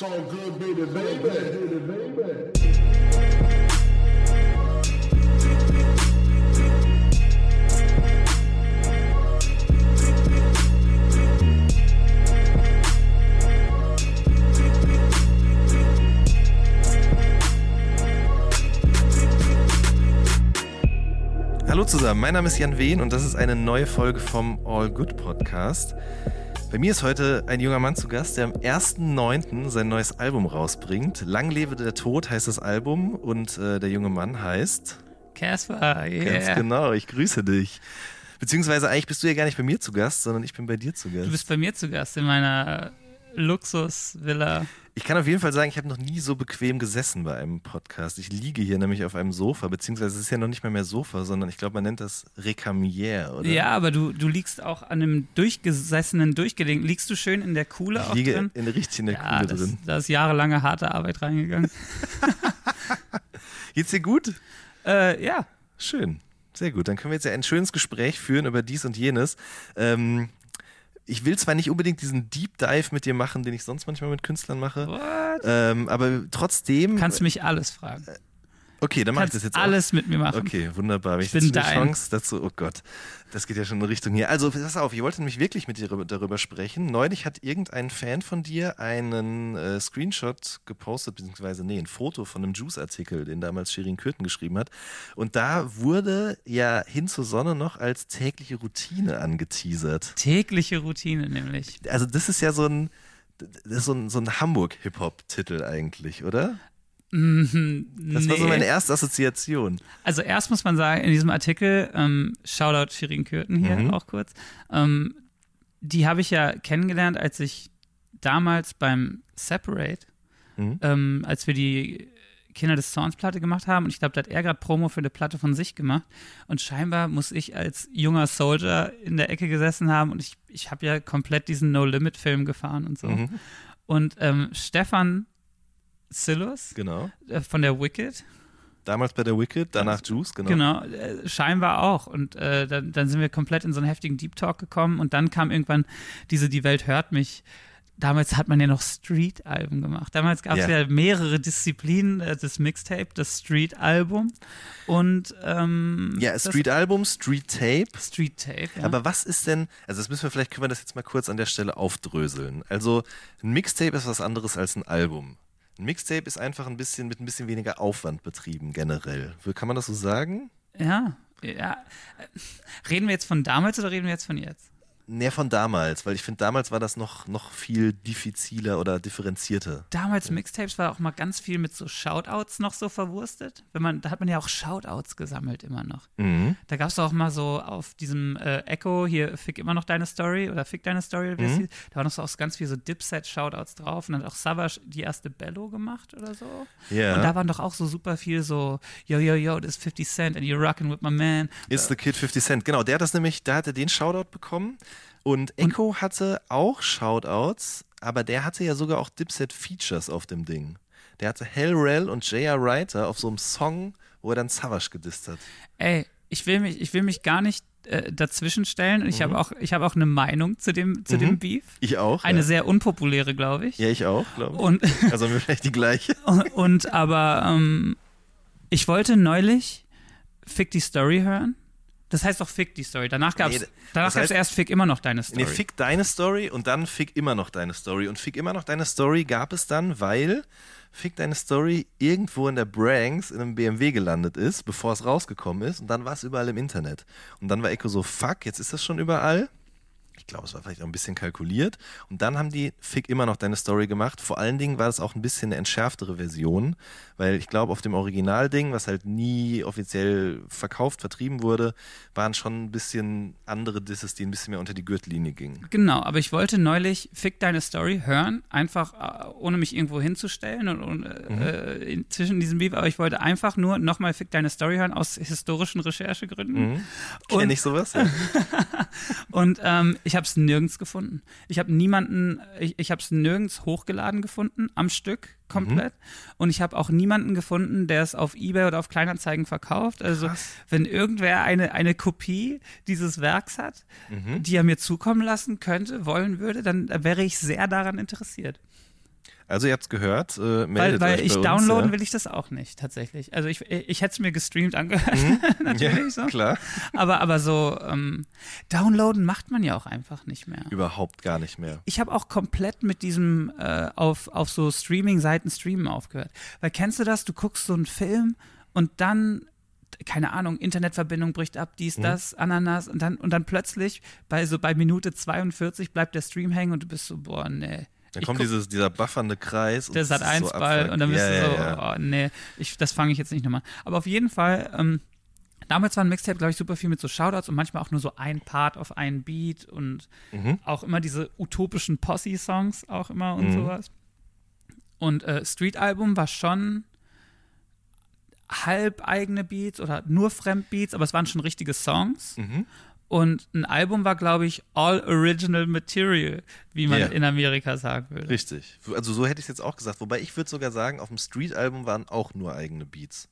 So good, baby, baby, baby. Hallo zusammen, mein Name ist Jan Wehn und das ist eine neue Folge vom All Good Podcast. Bei mir ist heute ein junger Mann zu Gast, der am 1.9. sein neues Album rausbringt. Lang lebe der Tod heißt das Album und äh, der junge Mann heißt. Casper, yeah. Ganz genau, ich grüße dich. Beziehungsweise eigentlich bist du ja gar nicht bei mir zu Gast, sondern ich bin bei dir zu Gast. Du bist bei mir zu Gast in meiner Luxusvilla. Ich kann auf jeden Fall sagen, ich habe noch nie so bequem gesessen bei einem Podcast. Ich liege hier nämlich auf einem Sofa, beziehungsweise es ist ja noch nicht mal mehr Sofa, sondern ich glaube, man nennt das Recamier, oder? Ja, aber du, du liegst auch an einem durchgesessenen, durchgelegten. Liegst du schön in der Kuhle Ich auch liege drin? in, richtig in der ja, Kuhle das, drin. da ist jahrelange harte Arbeit reingegangen. Geht's dir gut? äh, ja, Schön. Sehr gut. Dann können wir jetzt ja ein schönes Gespräch führen über dies und jenes. Ähm, ich will zwar nicht unbedingt diesen Deep Dive mit dir machen, den ich sonst manchmal mit Künstlern mache, ähm, aber trotzdem. Kannst du mich alles fragen. Okay, dann mache ich das jetzt auch. alles mit mir machen. Okay, wunderbar. Wenn Ich ich, bin jetzt eine dein. Chance dazu, oh Gott, das geht ja schon in eine Richtung hier. Also, pass auf, ich wollte nämlich wirklich mit dir darüber- darüber sprechen. Neulich hat irgendein Fan von dir einen äh, Screenshot gepostet, beziehungsweise, nee, ein Foto von einem Juice-Artikel, den damals Shirin Kürten geschrieben hat. Und da wurde ja hin zur Sonne noch als tägliche Routine angeteasert. Tägliche Routine nämlich. Also, das ist ja so ein, das ist so ein, so ein Hamburg-Hip-Hop-Titel eigentlich, oder? Mhm, Das war so meine erste Assoziation. Also erst muss man sagen, in diesem Artikel, ähm, Shoutout Shirin Kürten hier Mhm. auch kurz, ähm, die habe ich ja kennengelernt, als ich damals beim Separate, Mhm. ähm, als wir die Kinder des Zorns Platte gemacht haben und ich glaube, da hat er gerade Promo für eine Platte von sich gemacht und scheinbar muss ich als junger Soldier in der Ecke gesessen haben und ich, ich habe ja komplett diesen No-Limit-Film gefahren und so. Mhm. Und ähm, Stefan Sillus Genau. äh, von der Wicked, Damals bei der Wicked, danach Juice, genau. Genau, äh, scheinbar auch. Und äh, dann, dann sind wir komplett in so einen heftigen Deep Talk gekommen und dann kam irgendwann diese Die Welt hört mich. Damals hat man ja noch Street-Alben gemacht. Damals gab es Ja. ja. mehrere Disziplinen, äh, das Mixtape, das Street-Album und ähm, Ja, das Street Album, Street Tape. Street-Tape. Ja. Aber was ist denn, also das müssen wir vielleicht, können wir das jetzt mal kurz an der Stelle aufdröseln. Also ein Mixtape ist was anderes als ein Album. Ein Mixtape ist einfach ein bisschen mit ein bisschen weniger Aufwand betrieben, generell. Kann man das so sagen? ja, ja. Reden wir jetzt von damals oder reden wir jetzt von jetzt? Näher von damals, weil ich finde, damals war das noch, noch viel diffiziler oder differenzierter. Damals Mixtapes war auch mal ganz viel mit so Shoutouts noch so verwurstet. Wenn man, da hat man ja auch Shoutouts gesammelt immer noch. Mhm. Da gab es auch mal so auf diesem äh, Echo hier, fick immer noch deine Story oder fick deine Story, wie Mhm. hieß. da war noch so auch ganz viel so Dipset-Shoutouts drauf und dann hat auch Savage die erste Bello gemacht oder so. Ja. Und da waren doch auch so super viel so, yo, yo, yo, this is 50 Cent and you're rocking with my man. It's the Kid 50 Cent. Genau, der hat das nämlich, da hat er den Shoutout bekommen. Und Echo hatte auch Shoutouts, aber der hatte ja sogar auch Dipset Features auf dem Ding. Der hatte Hell Rel und J.R. Writer auf so einem Song, wo er dann Savage gedisst hat. Ey, ich will mich, ich will mich gar nicht äh, dazwischen stellen. Ich Mhm. habe auch, ich habe auch eine Meinung zu dem, zu dem Beef. Ich auch. Eine ja. sehr unpopuläre, glaube ich. ja, ich auch, glaube ich. Und Also vielleicht die gleiche. Und aber ähm, ich wollte neulich Fick die Story hören. Das heißt doch Fick die Story. Danach gab es Nee, danach das gab's heißt- erst Fick immer noch deine Story. Nee, fick deine Story und dann fick immer noch deine Story. Und fick immer noch deine Story gab es dann, weil fick deine Story irgendwo in der Branks in einem BMW gelandet ist, bevor es rausgekommen ist. Und dann war es überall im Internet. Und dann war Echo so, fuck, jetzt ist das schon überall. Ich glaube, es war vielleicht auch ein bisschen kalkuliert. Und dann haben die Fick immer noch deine Story gemacht. Vor allen Dingen war das auch ein bisschen eine entschärftere Version, weil ich glaube, auf dem Originalding, was halt nie offiziell verkauft, vertrieben wurde, waren schon ein bisschen andere Disses, die ein bisschen mehr unter die Gürtellinie gingen. Genau, aber ich wollte neulich Fick deine Story hören, einfach äh, ohne mich irgendwo hinzustellen und, und Mhm. äh, in, zwischen diesem Beef, aber ich wollte einfach nur nochmal Fick deine Story hören aus historischen Recherchegründen. Mhm. Kenn ich sowas? Ja. Und ähm, ich habe es nirgends gefunden. Ich habe niemanden, ich, ich habe es nirgends hochgeladen gefunden, am Stück komplett. Und ich habe auch niemanden gefunden, der es auf Ebay oder auf Kleinanzeigen verkauft. Also Krass. wenn irgendwer eine, eine Kopie dieses Werks hat, die er mir zukommen lassen könnte, wollen würde, dann wäre ich sehr daran interessiert. Also ihr habt's gehört, äh, Weil, meldet weil euch ich bei uns, downloaden ja. will ich das auch nicht, tatsächlich. Also ich, ich hätte es mir gestreamt angehört, natürlich ja, so. klar. Aber, aber so, ähm, downloaden macht man ja auch einfach nicht mehr. Überhaupt gar nicht mehr. Ich habe auch komplett mit diesem äh, auf, auf so Streaming-Seiten streamen aufgehört. Weil kennst du das? Du guckst so einen Film und dann, keine Ahnung, Internetverbindung bricht ab, dies, Mhm. das, Ananas und dann, und dann plötzlich bei so bei Minute 42 bleibt der Stream hängen und du bist so, boah, nee. Dann kommt dieses, dieser buffernde Kreis. und der Sat ist so 1 Ball abfuck. und dann bist ja, du so, ja, ja. oh nee, ich, das fange ich jetzt nicht nochmal. Aber auf jeden Fall, ähm, damals war ein Mixtape, glaube ich, super viel mit so Shoutouts und manchmal auch nur so ein Part auf einen Beat und Mhm. auch immer diese utopischen Posse-Songs auch immer und Mhm. sowas. Und äh, Street-Album war schon halb eigene Beats oder nur Fremdbeats, aber es waren schon richtige Songs. Mhm. Und ein Album war, glaube ich, All Original Material, wie man Ja. in Amerika sagen würde. Richtig. Also so hätte ich es jetzt auch gesagt. Wobei ich würde sogar sagen, auf dem Street-Album waren auch nur eigene Beats.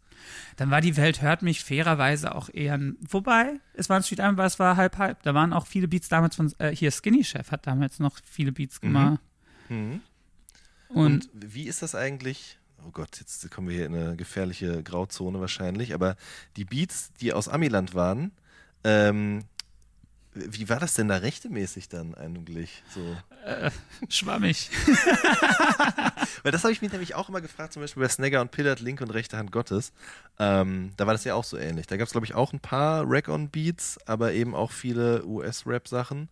Dann war die Welt hört mich fairerweise auch eher ein, wobei, es war ein Street Album, aber es war halb halb. Da waren auch viele Beats damals von, äh, hier Skinny Chef hat damals noch viele Beats gemacht. Mhm. Und, Und wie ist das eigentlich? Oh Gott, jetzt kommen wir hier in eine gefährliche Grauzone wahrscheinlich. Aber die Beats, die aus Amiland waren, ähm, wie war das denn da rechtemäßig dann eigentlich? So. schwammig. Weil das habe ich mich nämlich auch immer gefragt, zum Beispiel bei Snagger und Pillard, linke und rechte Hand Gottes. Ähm, da war das ja auch so ähnlich. Da gab es, glaube ich, auch ein paar Rack-on-Beats, aber eben auch viele US-Rap-Sachen.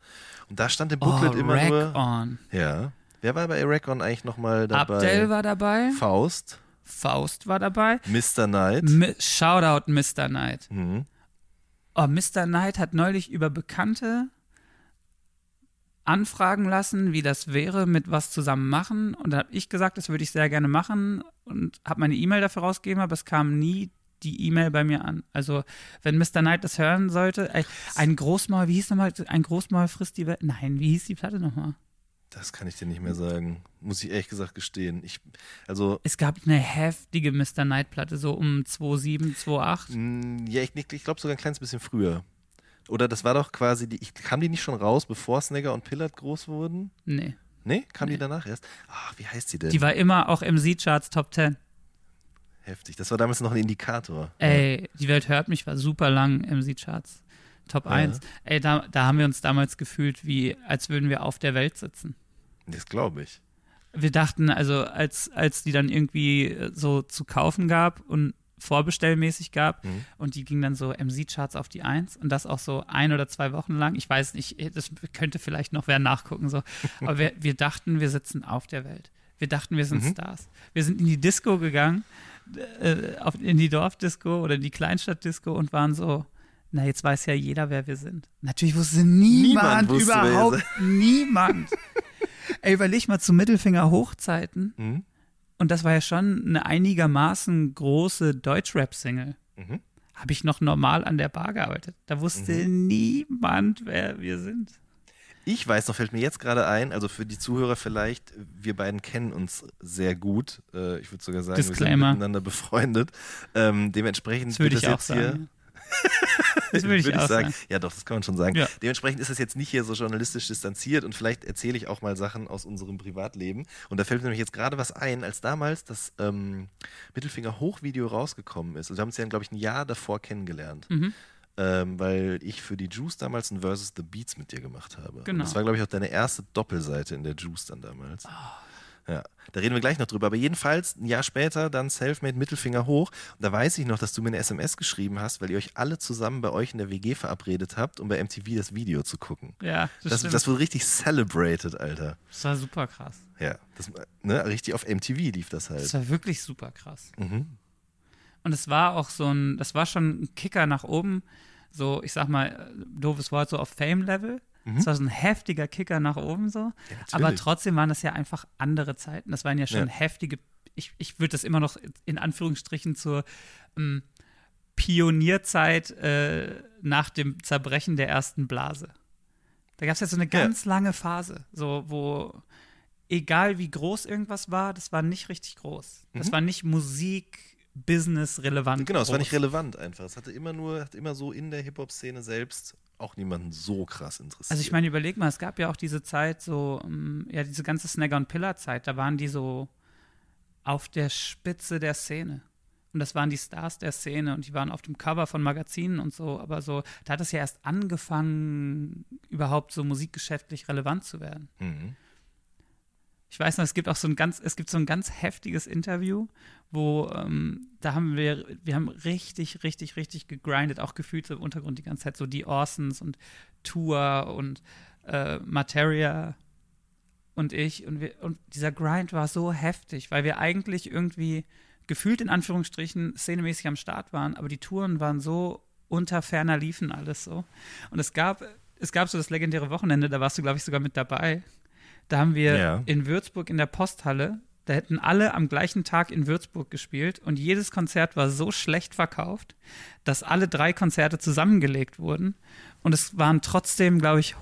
Und da stand im Booklet oh, immer Rack nur. On. Ja. Wer war bei Rack-on eigentlich nochmal dabei? Abdel war dabei, Faust, Faust war dabei. Mr. Knight. Mi Shoutout Mr. Knight. Mhm. Oh, Mr. Knight hat neulich über Bekannte anfragen lassen, wie das wäre, mit was zusammen machen. Und da habe ich gesagt, das würde ich sehr gerne machen und habe meine E-Mail dafür rausgegeben, aber es kam nie die E-Mail bei mir an. Also, wenn Mr. Knight das hören sollte, ein Großmaul, wie hieß nochmal, ein Großmaul frisst die Welt. Nein, wie hieß die Platte nochmal? Das kann ich dir nicht mehr sagen. Muss ich ehrlich gesagt gestehen. Ich, also, Es gab eine heftige Mr. Knight-Platte, so um 2,7, 2,8. mh, ja, ich, ich glaube sogar ein kleines bisschen früher. Oder das war doch quasi, die, ich, kam die nicht schon raus, bevor Snagger und Pillard groß wurden? Nee. Nee, kam die danach erst? Ach, wie heißt die denn? Die war immer auch MC-Charts Top 10. Heftig. Das war damals noch ein Indikator. Ey, die Welt hört mich, war super lang MC-Charts. Top Ja. 1. Ey, da, da haben wir uns damals gefühlt, wie als würden wir auf der Welt sitzen. Das glaube ich. Wir dachten, also als, als die dann irgendwie äh, so zu kaufen gab und vorbestellmäßig gab Mhm. und die ging dann so MC-Charts auf die 1 und das auch so ein oder zwei Wochen lang. Ich weiß nicht, eh, das könnte vielleicht noch wer nachgucken. So. Aber wir, wir dachten, wir sitzen auf der Welt. Wir dachten, wir sind Mhm. Stars. Wir sind in die Disco gegangen, äh, auf, in die Dorfdisco oder die Kleinstadtdisco und waren so, na, jetzt weiß ja jeder, wer wir sind. Natürlich wusste niemand, Niemand wusste, überhaupt niemand. Ey, überleg mal zu Mittelfinger Hochzeiten. Mhm. Und das war ja schon eine einigermaßen große Deutschrap-Single. Mhm. Habe ich noch normal an der Bar gearbeitet. Da wusste Mhm. niemand, wer wir sind. Ich weiß noch, fällt mir jetzt gerade ein, also für die Zuhörer vielleicht, wir beiden kennen uns sehr gut. Äh, ich würde sogar sagen, wir sind Disclaimer. miteinander befreundet. Ähm, dementsprechend Das würde ich auch jetzt hier, sagen. Das würde ich Würde auch sagen. Ja, doch, das kann man schon sagen. Ja. Dementsprechend ist es jetzt nicht hier so journalistisch distanziert und vielleicht erzähle ich auch mal Sachen aus unserem Privatleben. Und da fällt mir nämlich jetzt gerade was ein, als damals das ähm, Mittelfinger Hoch-Video rausgekommen ist. Also wir haben uns ja, glaube ich, ein Jahr davor kennengelernt. Mhm. Ähm, weil ich für die Juice damals ein Versus the Beats mit dir gemacht habe. Genau. Und das war, glaube ich, auch deine erste Doppelseite in der Juice dann damals. Ah. Ja, da reden wir gleich noch drüber. Aber jedenfalls, ein Jahr später, dann Selfmade Mittelfinger hoch. Und da weiß ich noch, dass du mir eine SMS geschrieben hast, weil ihr euch alle zusammen bei euch in der WG verabredet habt, um bei MTV das Video zu gucken. Ja, das, Das, stimmt. das wurde richtig celebrated, Alter. das war super krass. Ja, das, ne, richtig auf MTV lief das halt. Das war wirklich super krass. Mhm. Und es war auch so ein, das war schon ein Kicker nach oben. So, ich sag mal, äh, doofes Wort, so auf Fame-Level. Mhm. Es war so ein heftiger Kicker nach oben so. Ja, Aber trotzdem waren das ja einfach andere Zeiten. Das waren ja schon Ja. heftige, ich, ich würde das immer noch in Anführungsstrichen zur ähm, Pionierzeit äh, nach dem Zerbrechen der ersten Blase. Da gab es ja so eine ganz lange Phase, so wo egal wie groß irgendwas war, das war nicht richtig groß. Das Mhm. war nicht Musik, Business relevant. Genau, es war groß. nicht relevant einfach. Es hatte immer nur, hat immer so in der Hip-Hop-Szene selbst auch niemanden so krass interessiert. Also ich meine, überleg mal, es gab ja auch diese Zeit, so, ähm, ja, diese ganze Snagger- und Pillar-Zeit, da waren die so auf der Spitze der Szene. Und das waren die Stars der Szene und die waren auf dem Cover von Magazinen und so. Aber so, da hat es ja erst angefangen, überhaupt so musikgeschäftlich relevant zu werden. Mhm. Ich weiß noch, es gibt auch so ein ganz, es gibt so ein ganz heftiges Interview, wo ähm, da haben wir, wir haben richtig, richtig, richtig gegrindet, auch gefühlt so im Untergrund die ganze Zeit, so die Orsons und Tour und äh, Materia und ich und wir, und dieser Grind war so heftig, weil wir eigentlich irgendwie gefühlt in Anführungsstrichen szenemäßig am Start waren, aber die Touren waren so unter ferner liefen alles so. Und es gab, es gab so das legendäre Wochenende, da warst du, glaube ich, sogar mit dabei. Da haben wir Ja. in Würzburg in der Posthalle, da hätten alle am gleichen Tag in Würzburg gespielt und jedes Konzert war so schlecht verkauft, dass alle drei Konzerte zusammengelegt wurden. Und es waren trotzdem, glaube ich,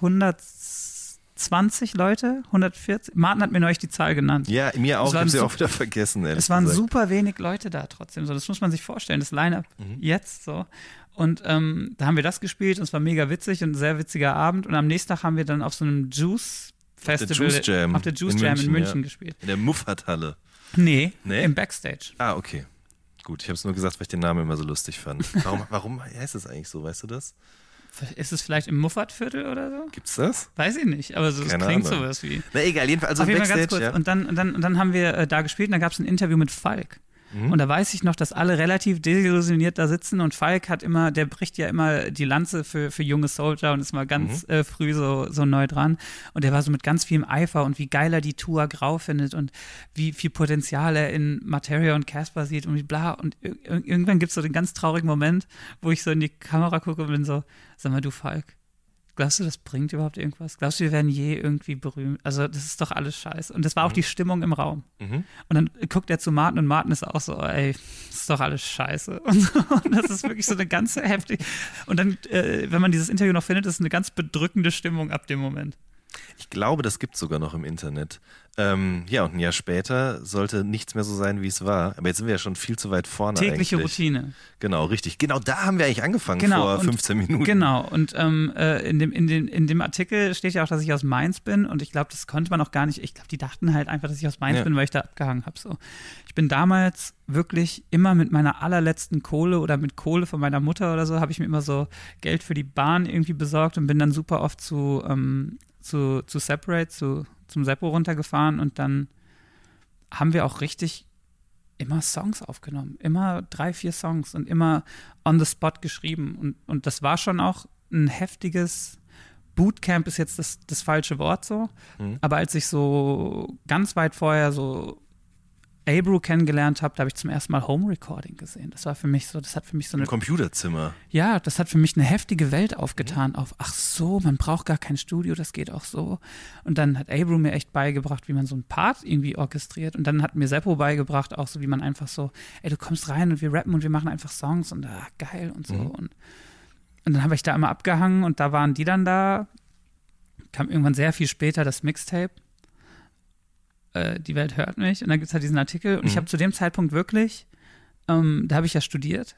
120 Leute, 140. Martin hat mir neulich die Zahl genannt. Ja, mir auch. Ich habe sie auch wieder vergessen. ehrlich Es waren gesagt. super wenig Leute da trotzdem. So, das muss man sich vorstellen, das Line-Up Mhm. jetzt so. Und ähm, da haben wir das gespielt und es war mega witzig und ein sehr witziger Abend. Und am nächsten Tag haben wir dann auf so einem Juice-Festival Juice Jam auf der Juice in Jam München, in München ja. gespielt. In der Muffathalle. Nee, Nee? im Backstage. Ah, okay. Gut, ich habe es nur gesagt, weil ich den Namen immer so lustig fand. Warum, warum heißt es eigentlich so, weißt du das? Ist es vielleicht im Muffatviertel oder so? Gibt's das? Weiß ich nicht, aber so, es klingt Ahnung. sowas wie. Na egal, jedenfalls, also Auf jeden Fall ganz kurz. ja. Und, dann, und, dann, und dann haben wir äh, da gespielt und dann gab es ein Interview mit Falk. Mhm. Und da weiß ich noch, dass alle relativ desillusioniert da sitzen und Falk hat immer, der bricht ja immer die Lanze für, für junge Soldier und ist mal ganz Mhm. äh, früh so, so neu dran. Und der war so mit ganz vielem Eifer und wie geil er die Tour grau findet und wie viel Potenzial er in Materia und Casper sieht und wie bla. Und ir ir- irgendwann gibt es so den ganz traurigen Moment, wo ich so in die Kamera gucke und bin so, sag mal du Falk, Glaubst du, das bringt überhaupt irgendwas? Glaubst du, wir werden je irgendwie berühmt? Also, das ist doch alles scheiße. Und das war auch die Stimmung im Raum. Mhm. Und dann guckt er zu Martin und Martin ist auch so, ey, das ist doch alles scheiße. Und, so. und das ist wirklich so eine ganze heftig. Und dann, äh, wenn man dieses Interview noch findet, ist es eine ganz bedrückende Stimmung ab dem Moment. Ich glaube, das gibt sogar noch im Internet. Ähm, ja, und ein Jahr später sollte nichts mehr so sein, wie es war. Aber jetzt sind wir ja schon viel zu weit vorne Tägliche eigentlich. Routine. Genau, richtig. Genau, da haben wir eigentlich angefangen Genau, vor und- 15 Minuten. Genau, und ähm, äh, in, dem, in, dem, in dem Artikel steht ja auch, dass ich aus Mainz bin und ich glaube, das konnte man auch gar nicht. Ich glaube, die dachten halt einfach, dass ich aus Mainz Ja. bin, weil ich da abgehangen habe. So. Ich bin damals wirklich immer mit meiner allerletzten Kohle oder mit Kohle von meiner Mutter oder so, habe ich mir immer so Geld für die Bahn irgendwie besorgt und bin dann super oft zu, ähm, zu, zu Separate, zu, zum Seppo runtergefahren und dann haben wir auch richtig immer Songs aufgenommen. Immer drei, vier Songs und immer on the spot geschrieben. Und, und das war schon auch ein heftiges Bootcamp ist jetzt das, das falsche Wort so. Mhm. Aber als ich so ganz weit vorher so Abrew kennengelernt habe, da habe ich zum ersten Mal Home Recording gesehen. Das war für mich so, das hat für mich so Im eine Computerzimmer. ja, das hat für mich eine heftige Welt aufgetan. Mhm. Auf, ach so, man braucht gar kein Studio, das geht auch so. Und dann hat Abram mir echt beigebracht, wie man so einen Part irgendwie orchestriert. Und dann hat mir Seppo beigebracht, auch so, wie man einfach so, ey, du kommst rein und wir rappen und wir machen einfach Songs und ah, geil und so. Mhm. Und, und dann habe ich da immer abgehangen und da waren die dann da. Kam irgendwann sehr viel später das Mixtape. Äh, die Welt hört mich. Und dann gibt es halt diesen Artikel. Und ich Mhm. habe zu dem Zeitpunkt wirklich, ähm, da habe ich ja studiert.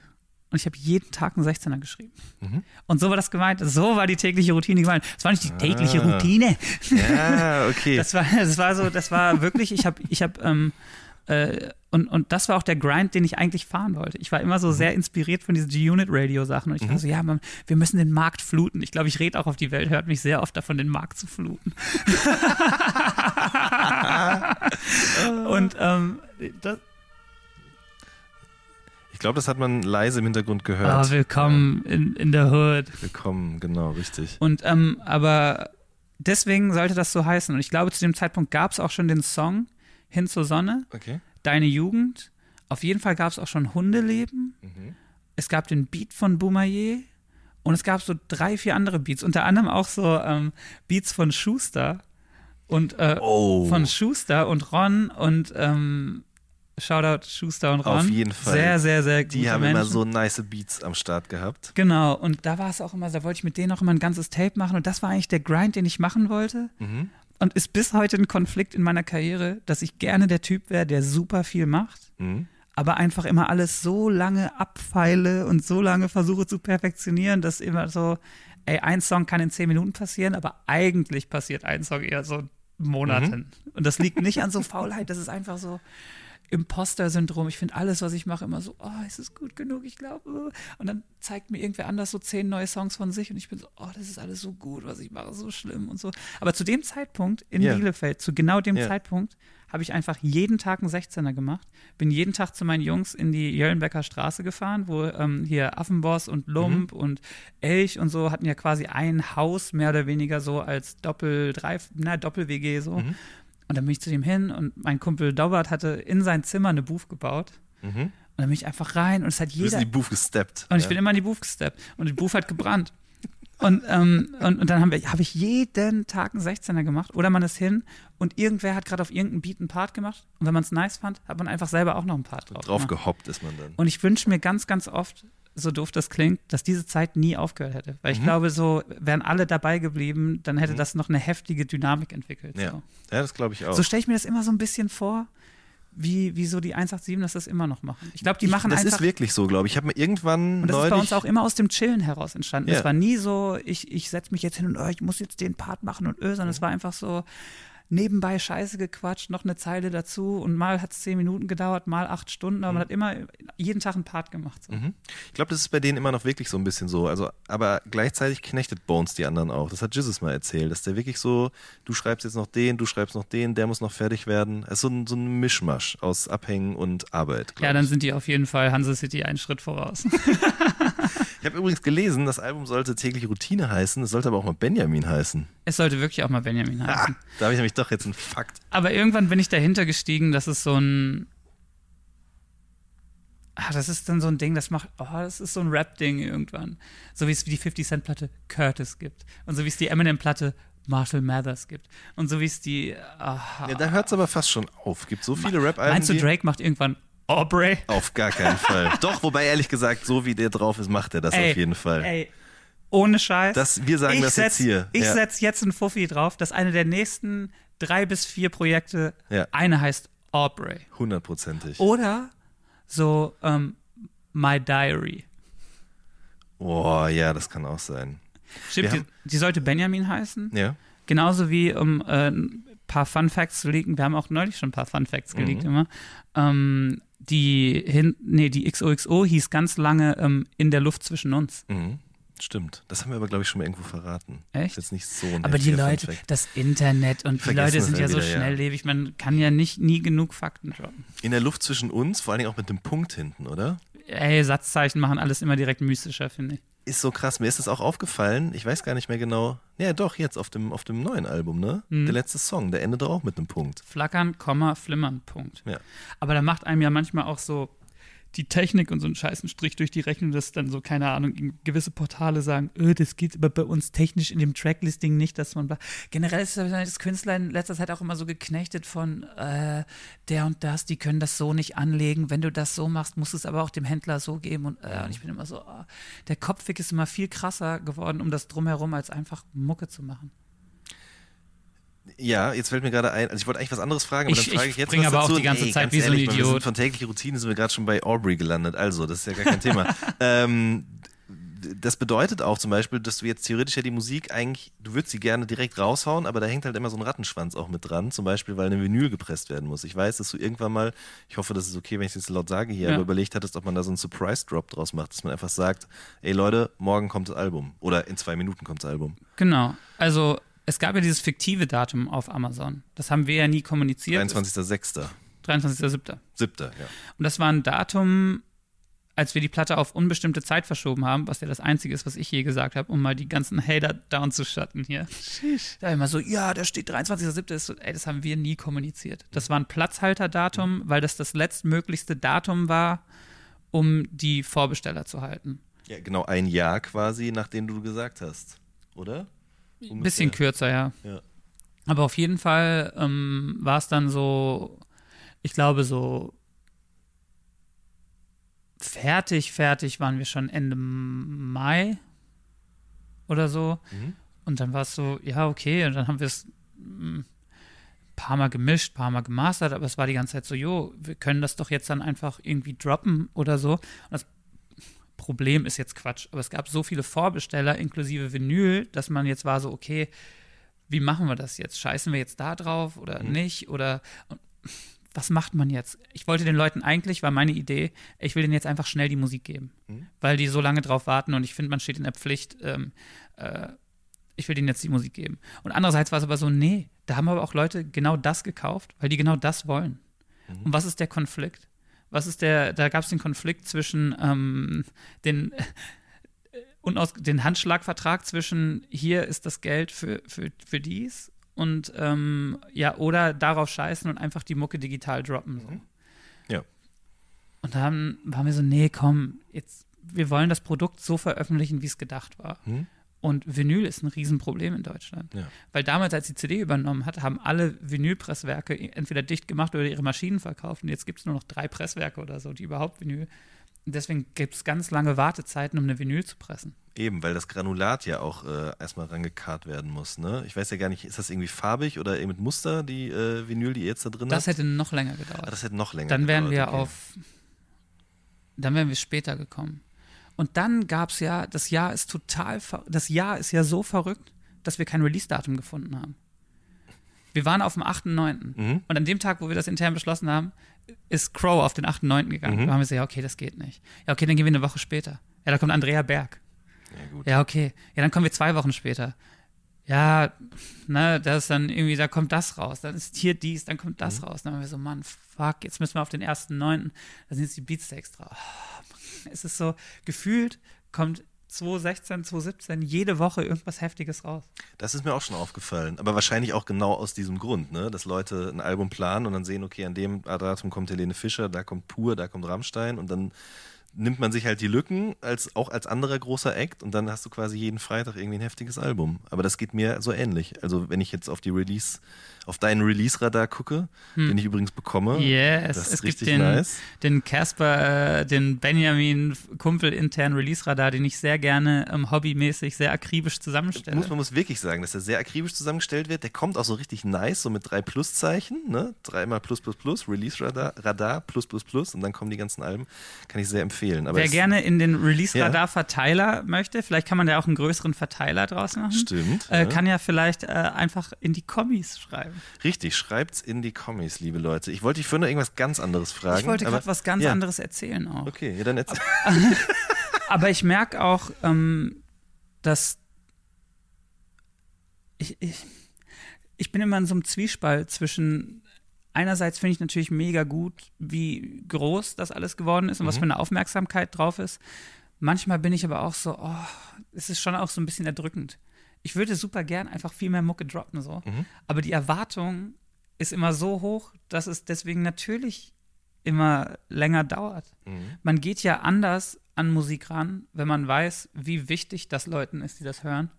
Und ich habe jeden Tag einen 16er geschrieben. Mhm. Und so war das gemeint. So war die tägliche Routine gemeint. Es war nicht die tägliche Ah. Routine. Ja, okay. Das war, das war so, das war wirklich, ich habe, ich habe, ähm, äh, und, und das war auch der Grind, den ich eigentlich fahren wollte. Ich war immer Mhm. so sehr inspiriert von diesen G-Unit-Radio-Sachen. Und ich war so, ja, man, wir müssen den Markt fluten. Ich glaube, ich rede auch auf die Welt, hört mich sehr oft davon, den Markt zu fluten. und ähm, das, Ich glaube, das hat man leise im Hintergrund gehört. oh, willkommen in, in der Hood. Willkommen, genau, richtig. Und ähm, aber deswegen sollte das so heißen. Und ich glaube, zu dem Zeitpunkt gab es auch schon den Song Hin zur Sonne, Okay. Deine Jugend. Auf jeden Fall gab es auch schon Hundeleben. Mhm. Es gab den Beat von Boumaier. Und es gab so drei, vier andere Beats. Unter anderem auch so ähm, Beats von Schuster. Und äh, Oh. von Schuster und Ron und ähm, Shoutout Schuster und Ron. Auf jeden Fall. Sehr, sehr, sehr gute Die haben Menschen. immer so nice Beats am Start gehabt. Genau, und da war es auch immer, da wollte ich mit denen auch immer ein ganzes Tape machen und das war eigentlich der Grind, den ich machen wollte. Mhm. Und ist bis heute ein Konflikt in meiner Karriere, dass ich gerne der Typ wäre, der super viel macht, Mhm. aber einfach immer alles so lange abfeile und so lange versuche zu perfektionieren, dass immer so, ey, ein Song kann in zehn Minuten passieren, aber eigentlich passiert ein Song eher so Monaten. Und das liegt nicht an so Faulheit, das ist einfach so, Imposter-Syndrom. Ich finde alles, was ich mache, immer so, oh, ist es gut genug? Ich glaube. uh. Und dann zeigt mir irgendwer anders so zehn neue Songs von sich und ich bin so, oh, das ist alles so gut, was ich mache, so schlimm und so. Aber zu dem Zeitpunkt in Ja. Bielefeld, zu genau dem Ja. Zeitpunkt, habe ich einfach jeden Tag einen 16er gemacht. Bin jeden Tag zu meinen Jungs in die Jöllenbecker Straße gefahren, wo ähm, hier Affenboss und Lump Mhm. und Elch und so hatten ja quasi ein Haus mehr oder weniger so als Doppel, drei, na, Doppel-WG so. Mhm. Und dann bin ich zu dem hin und mein Kumpel Daubert hatte in sein Zimmer eine Booth gebaut. Mhm. Und dann bin ich einfach rein und es hat Du bist jeder. in die Booth gesteppt. Und ich ja. bin immer in die Booth gesteppt. Und die Booth hat gebrannt. Und, ähm, und, und dann habe hab ich jeden Tag einen 16er gemacht. Oder man ist hin und irgendwer hat gerade auf irgendeinen Beat einen Part gemacht. Und wenn man es nice fand, hat man einfach selber auch noch einen Part drauf, Drauf gemacht. gehoppt ist man dann. Und ich wünsche mir ganz, ganz oft, so doof das klingt, dass diese Zeit nie aufgehört hätte. Weil ich Mhm. glaube, so wären alle dabei geblieben, dann hätte das noch eine heftige Dynamik entwickelt. Ja, So, ja das glaube ich auch. so stelle ich mir das immer so ein bisschen vor, wie, wie so die 187 das das immer noch machen. Ich glaube, die machen das einfach ist wirklich so, glaube ich. Ich habe mir irgendwann und das neulich ist bei uns auch immer aus dem Chillen heraus entstanden. Ja. Es war nie so, ich, ich setze mich jetzt hin und oh, ich muss jetzt den Part machen und öh, sondern Mhm. es war einfach so nebenbei Scheiße gequatscht, noch eine Zeile dazu und mal hat es zehn Minuten gedauert, mal acht Stunden, aber man hat immer jeden Tag einen Part gemacht. So. Mhm. Ich glaube, das ist bei denen immer noch wirklich so ein bisschen so. Also, aber gleichzeitig knechtet Bones die anderen auch. Das hat Jesus mal erzählt, dass der wirklich so, du schreibst jetzt noch den, du schreibst noch den, der muss noch fertig werden. Es ist so ein, so ein Mischmasch aus Abhängen und Arbeit. Ja, dann ich. sind die auf jeden Fall Hanse City einen Schritt voraus. ich habe übrigens gelesen, das Album sollte tägliche Routine heißen, es sollte aber auch mal Benjamin heißen. es sollte wirklich auch mal Benjamin Ah, heißen. da habe ich nämlich doch jetzt einen Fakt. Aber irgendwann bin ich dahinter gestiegen, dass es so ein. Ah, das ist dann so ein Ding, das macht. Oh, das ist so ein Rap-Ding irgendwann. So wie es die 50-Cent-Platte Curtis gibt. Und so wie es die Eminem-Platte Marshall Mathers gibt. Und so wie es die. ah, Ja, da hört es aber fast schon auf. Gibt so viele Rap-Alben. meinst du, Drake macht irgendwann Aubrey? Auf gar keinen Fall. Doch, wobei ehrlich gesagt, so wie der drauf ist, macht er das Ey, auf jeden Fall. Ey, ohne Scheiß. Das- wir sagen ich das setz, jetzt hier. Ich Ja. setze jetzt ein Fuffi drauf, dass eine der nächsten drei bis vier Projekte, Ja. eine heißt Aubrey. Hundertprozentig. Oder so ähm, My Diary. Oh, ja, das kann auch sein. Stimmt, die, die sollte Benjamin heißen. Ja. Genauso wie, um äh, ein paar Fun Facts zu leaken, wir haben auch neulich schon ein paar Fun Facts geleakt Mhm. immer. Ähm, die, hin, nee, die XOXO hieß ganz lange ähm, in der Luft zwischen uns. Mhm. Stimmt. Das haben wir aber, glaube ich, schon mal irgendwo verraten. Echt? Ist jetzt nicht so ein Aber die Leute, Funfact. das Internet und die Leute sind ja so wieder, ja. schnelllebig, man kann ja nicht nie genug Fakten droppen. In der Luft zwischen uns, vor allen Dingen auch mit dem Punkt hinten, oder? Ey, Satzzeichen machen alles immer direkt mystischer, finde ich. Ist so krass. Mir ist das auch aufgefallen. Ich weiß gar nicht mehr genau. Ja, doch, jetzt auf dem, auf dem neuen Album, ne? Mhm. Der letzte Song, der endet doch auch mit einem Punkt. Flackern, Komma, flimmern, Punkt. Ja. Aber da macht einem ja manchmal auch so die Technik und so einen scheißen Strich durch die Rechnung, dass dann so, keine Ahnung, gewisse Portale sagen, öh, das geht aber bei uns technisch in dem Tracklisting nicht, dass man. bla- Generell ist das Künstler in letzter Zeit auch immer so geknechtet von äh, der und das, die können das so nicht anlegen. Wenn du das so machst, musst du es aber auch dem Händler so geben. Und, äh, und ich bin immer so, oh, der Kopfweg ist immer viel krasser geworden, um das drumherum als einfach Mucke zu machen. Ja, jetzt fällt mir gerade ein, also ich wollte eigentlich was anderes fragen, aber Ich- dann frage ich ich jetzt was aber auch dazu. die ganze Ey, Zeit ganz wie so ein Wir Idiot. sind von tägliche Routine sind wir gerade schon bei Aubrey gelandet, also das ist ja gar kein Thema. ähm, das bedeutet auch zum Beispiel, dass du jetzt theoretisch ja die Musik eigentlich, du würdest sie gerne direkt raushauen, aber da hängt halt immer so ein Rattenschwanz auch mit dran, zum Beispiel, weil eine Vinyl gepresst werden muss. Ich weiß, dass du irgendwann mal, ich hoffe, das ist okay, wenn ich das jetzt laut sage hier, Ja. aber überlegt hattest, ob man da so einen Surprise-Drop draus macht, dass man einfach sagt, ey Leute, morgen kommt das Album oder in zwei Minuten kommt das Album. Genau. Also es gab ja dieses fiktive Datum auf Amazon. Das haben wir ja nie kommuniziert. 23.06. 23.07. 7. Ja. Und das war ein Datum, als wir die Platte auf unbestimmte Zeit verschoben haben, was ja das Einzige ist, was ich je gesagt habe, um mal die ganzen Hater down zu schatten hier. Da immer so, ja, da steht 23.07. Ist so, ey, das haben wir nie kommuniziert. Das war ein Platzhalterdatum, weil das das letztmöglichste Datum war, um die Vorbesteller zu halten. Ja, genau ein Jahr quasi, nachdem du gesagt hast, oder? Ein bisschen kürzer, ja. Ja. Aber auf jeden Fall ähm, war es dann so, ich glaube, so fertig, fertig waren wir schon Ende Mai oder so. Mhm. Und dann war es so, ja, okay, und dann haben wir es ein paar Mal gemischt, paar Mal gemastert, aber es war die ganze Zeit so, jo, wir können das doch jetzt dann einfach irgendwie droppen oder so. Und das Problem ist jetzt Quatsch, aber es gab so viele Vorbesteller inklusive Vinyl, dass man jetzt war so, okay, wie machen wir das jetzt? Scheißen wir jetzt da drauf oder Mhm. nicht? Oder was macht man jetzt? Ich wollte den Leuten eigentlich, war meine Idee, ich will denen jetzt einfach schnell die Musik geben, Mhm. weil die so lange drauf warten und ich finde, man steht in der Pflicht, ähm, äh, ich will denen jetzt die Musik geben. Und andererseits war es aber so, nee, da haben aber auch Leute genau das gekauft, weil die genau das wollen. Und was ist der Konflikt? Was ist der, da gab es den Konflikt zwischen ähm, den, äh, unaus, den Handschlagvertrag zwischen hier ist das Geld für, für, für dies und ähm, ja, oder darauf scheißen und einfach die Mucke digital droppen. So. Ja. Und dann waren wir so, nee, komm, jetzt, wir wollen das Produkt so veröffentlichen, wie es gedacht war. Hm? Und Vinyl ist ein Riesenproblem in Deutschland. Ja. Weil damals, als die CD übernommen hat, haben alle Vinylpresswerke entweder dicht gemacht oder ihre Maschinen verkauft. Und jetzt gibt es nur noch drei Presswerke oder so, die überhaupt Vinyl. Deswegen gibt es ganz lange Wartezeiten, um eine Vinyl zu pressen. Eben, weil das Granulat ja auch äh, erstmal rangekarrt werden muss. Ne? Ich weiß ja gar nicht, ist das irgendwie farbig oder eben mit Muster, die äh, Vinyl, die ihr jetzt da drin Das habt? hätte noch länger Ah, gedauert. das hätte noch länger Dann wären wir gedauert, okay. auf. Dann wären wir später gekommen. Und dann gab es ja, das Jahr ist total, das Jahr ist ja so verrückt, dass wir kein Release-Datum gefunden haben. Wir waren auf dem 8.9. Mhm. Und an dem Tag, wo wir das intern beschlossen haben, ist Crow auf den 8.9. gegangen. Mhm. Da haben wir so, ja, okay, das geht nicht. Ja, okay, dann gehen wir eine Woche später. Ja, da kommt Andrea Berg. Ja. Ja, okay. Ja, dann kommen wir zwei Wochen später. Ja, ne, das ist dann irgendwie, da kommt das raus. Dann ist hier dies, dann kommt das raus. Dann haben wir so, Mann, fuck, jetzt müssen wir auf den ersten Neunten. Da sind jetzt die Beatsteaks drauf. Oh, es ist so, gefühlt kommt 2016, 2017 jede Woche irgendwas Heftiges raus. Das ist mir auch schon aufgefallen. Aber wahrscheinlich auch genau aus diesem Grund, ne? dass Leute ein Album planen und dann sehen, okay, an dem Datum kommt Helene Fischer, da kommt Pur, da kommt Rammstein und dann nimmt man sich halt die Lücken, als, auch als anderer großer Act und dann hast du quasi jeden Freitag irgendwie ein heftiges Album. Aber das geht mir so ähnlich. Also wenn ich jetzt auf die Release, auf deinen Release-Radar gucke, den ich übrigens bekomme, Yes, das ist es gibt richtig den, nice. den Casper, äh, den Benjamin Kumpel internen Release-Radar, den ich sehr gerne ähm, hobbymäßig sehr akribisch zusammenstelle. Muss, man muss wirklich sagen, dass der sehr akribisch zusammengestellt wird. Der kommt auch so richtig nice, so mit drei Pluszeichen, ne? Dreimal plus plus plus, Release Radar, plus plus plus und dann kommen die ganzen Alben. Kann ich sehr empfehlen. Aber Wer gerne in den Release-Radar-Verteiler möchte, vielleicht kann man da auch einen größeren Verteiler draus machen. Stimmt. Äh, ja. kann ja vielleicht äh, einfach in die Kommis schreiben. Richtig, schreibt's in die Kommis, liebe Leute. Ich wollte dich vorhin noch irgendwas ganz anderes fragen. ich wollte aber- gerade was ganz ja. anderes erzählen auch. Okay, ja, dann erzähl. Aber ich merke auch, ähm, dass ich, ich, ich bin immer in so einem Zwiespalt zwischen einerseits finde ich natürlich mega gut, wie groß das alles geworden ist und was für eine Aufmerksamkeit drauf ist. Manchmal bin ich aber auch so, oh, es ist schon auch so ein bisschen erdrückend. Ich würde super gern einfach viel mehr Mucke droppen, so. Aber die Erwartung ist immer so hoch, dass es deswegen natürlich immer länger dauert. Man geht ja anders an Musik ran, wenn man weiß, wie wichtig das Leuten ist, die das hören.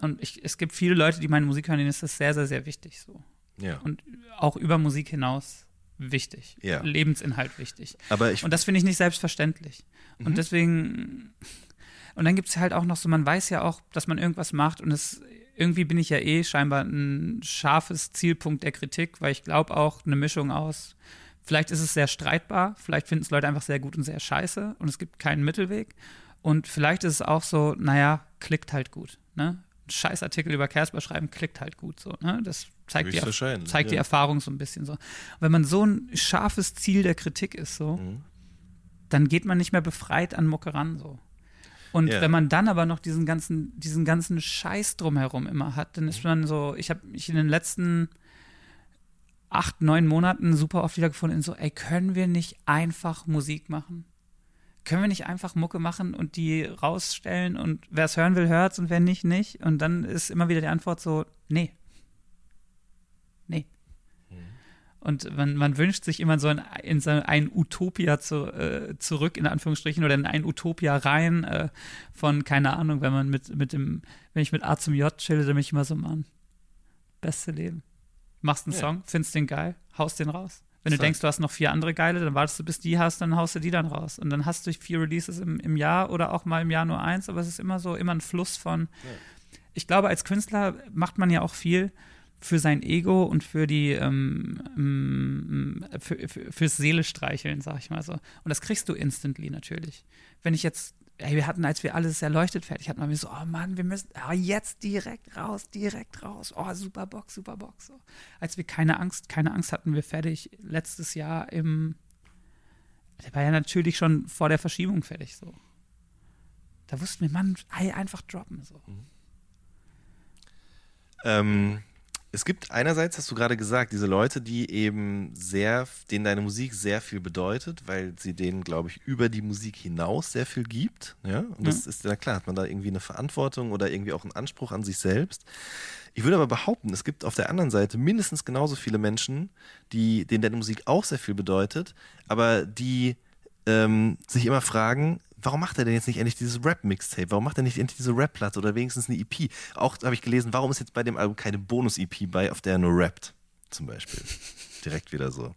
Und ich, es gibt viele Leute, die meine Musik hören, denen ist das sehr, sehr, sehr wichtig so. Ja. Und auch über Musik hinaus wichtig. Ja. Lebensinhalt wichtig. Aber ich, Und das finde ich nicht selbstverständlich. Mhm. Und deswegen, und dann gibt es halt auch noch so, man weiß ja auch, dass man irgendwas macht und es, irgendwie bin ich ja eh scheinbar ein scharfes Zielpunkt der Kritik, weil ich glaube auch eine Mischung aus, vielleicht ist es sehr streitbar, vielleicht finden es Leute einfach sehr gut und sehr scheiße und es gibt keinen Mittelweg. Und vielleicht ist es auch so, naja, klickt halt gut. Ne? Ein Scheißartikel über Casper schreiben, klickt halt gut so. Ne? Das zeigt, die, zeigt die ja. Erfahrung so ein bisschen so. Und wenn man so ein scharfes Ziel der Kritik ist, so, Mhm. dann geht man nicht mehr befreit an Mucke ran, so. Und Ja. wenn man dann aber noch diesen ganzen, diesen ganzen Scheiß drumherum immer hat, dann Mhm. ist man so, ich habe mich in den letzten acht, neun Monaten super oft wieder gefunden, in so, ey, können wir nicht einfach Musik machen? Können wir nicht einfach Mucke machen und die rausstellen und wer es hören will, hört's und wer nicht, nicht? Und dann ist immer wieder die Antwort so. Nee. Und man, man wünscht sich immer so in, in so ein Utopia zu, äh, zurück, in Anführungsstrichen, oder in ein Utopia rein äh, von, keine Ahnung, wenn man mit, mit dem, wenn ich mit A zum J chille, dann bin ich immer so, Mann, beste Leben. Machst einen Ja. Song, findest den geil, haust den raus. Wenn du denkst, du hast noch vier andere geile, dann wartest du, bis die hast, dann haust du die dann raus. Und dann hast du vier Releases im, im Jahr oder auch mal im Jahr nur eins, aber es ist immer so, immer ein Fluss von. Ich glaube, als Künstler macht man ja auch viel für sein Ego und für die ähm, ähm, für, für, fürs Seele streicheln, sag ich mal so. Und das kriegst du instantly natürlich. Wenn ich jetzt ey, wir hatten, als wir alles erleuchtet fertig hatten, waren wir so, oh Mann, wir müssen oh, jetzt direkt raus, direkt raus. Oh, super Box, super Box. So. Als wir keine Angst, keine Angst hatten wir fertig letztes Jahr im, der war ja natürlich schon vor der Verschiebung fertig so. Da wussten wir, Mann, einfach droppen so. Ähm, es gibt einerseits, hast du gerade gesagt, diese Leute, die eben sehr, denen deine Musik sehr viel bedeutet, weil sie denen, glaube ich, über die Musik hinaus sehr viel gibt. Ja, und das Ja. ist ja klar, hat man da irgendwie eine Verantwortung oder irgendwie auch einen Anspruch an sich selbst. Ich würde aber behaupten, es gibt auf der anderen Seite mindestens genauso viele Menschen, die, denen deine Musik auch sehr viel bedeutet, aber die ähm, sich immer fragen, warum macht er denn jetzt nicht endlich dieses Rap-Mixtape? Warum macht er nicht endlich diese Rap-Platte oder wenigstens eine EP? Auch habe ich gelesen, warum ist jetzt bei dem Album keine Bonus-EP bei, auf der er nur rappt, zum Beispiel. Direkt wieder so.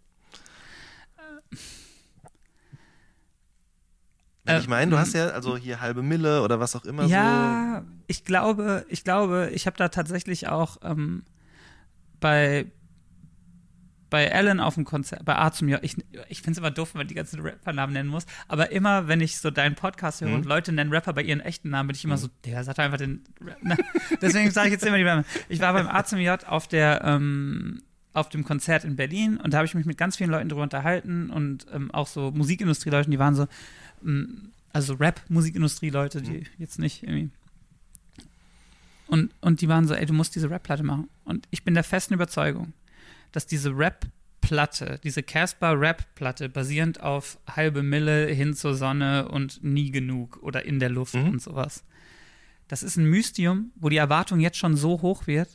Wenn ich meine, du hast ja also hier halbe Mille oder was auch immer so. Ja, ich glaube, ich glaube, ich habe da tatsächlich auch ähm, bei bei Alan auf dem Konzert, bei A zum J, ich, ich finde es immer doof, wenn man die ganzen Rappernamen nennen muss, aber immer, wenn ich so deinen Podcast höre und Leute nennen Rapper bei ihren echten Namen, bin ich immer so, der sagt einfach den Rap. Ne? Deswegen sage ich jetzt immer die Namen. Ich war beim A zum J auf der, ähm, auf dem Konzert in Berlin und da habe ich mich mit ganz vielen Leuten drüber unterhalten und ähm, auch so Musikindustrie-Leuten, die waren so, ähm, also Rap-Musikindustrie-Leute, die jetzt nicht irgendwie und, und die waren so, ey, du musst diese Rap-Platte machen. Und ich bin der festen Überzeugung, dass diese Rap-Platte, diese Casper-Rap-Platte, basierend auf halbe Mille hin zur Sonne und nie genug oder in der Luft Mhm. und sowas. Das ist ein Mystium, wo die Erwartung jetzt schon so hoch wird,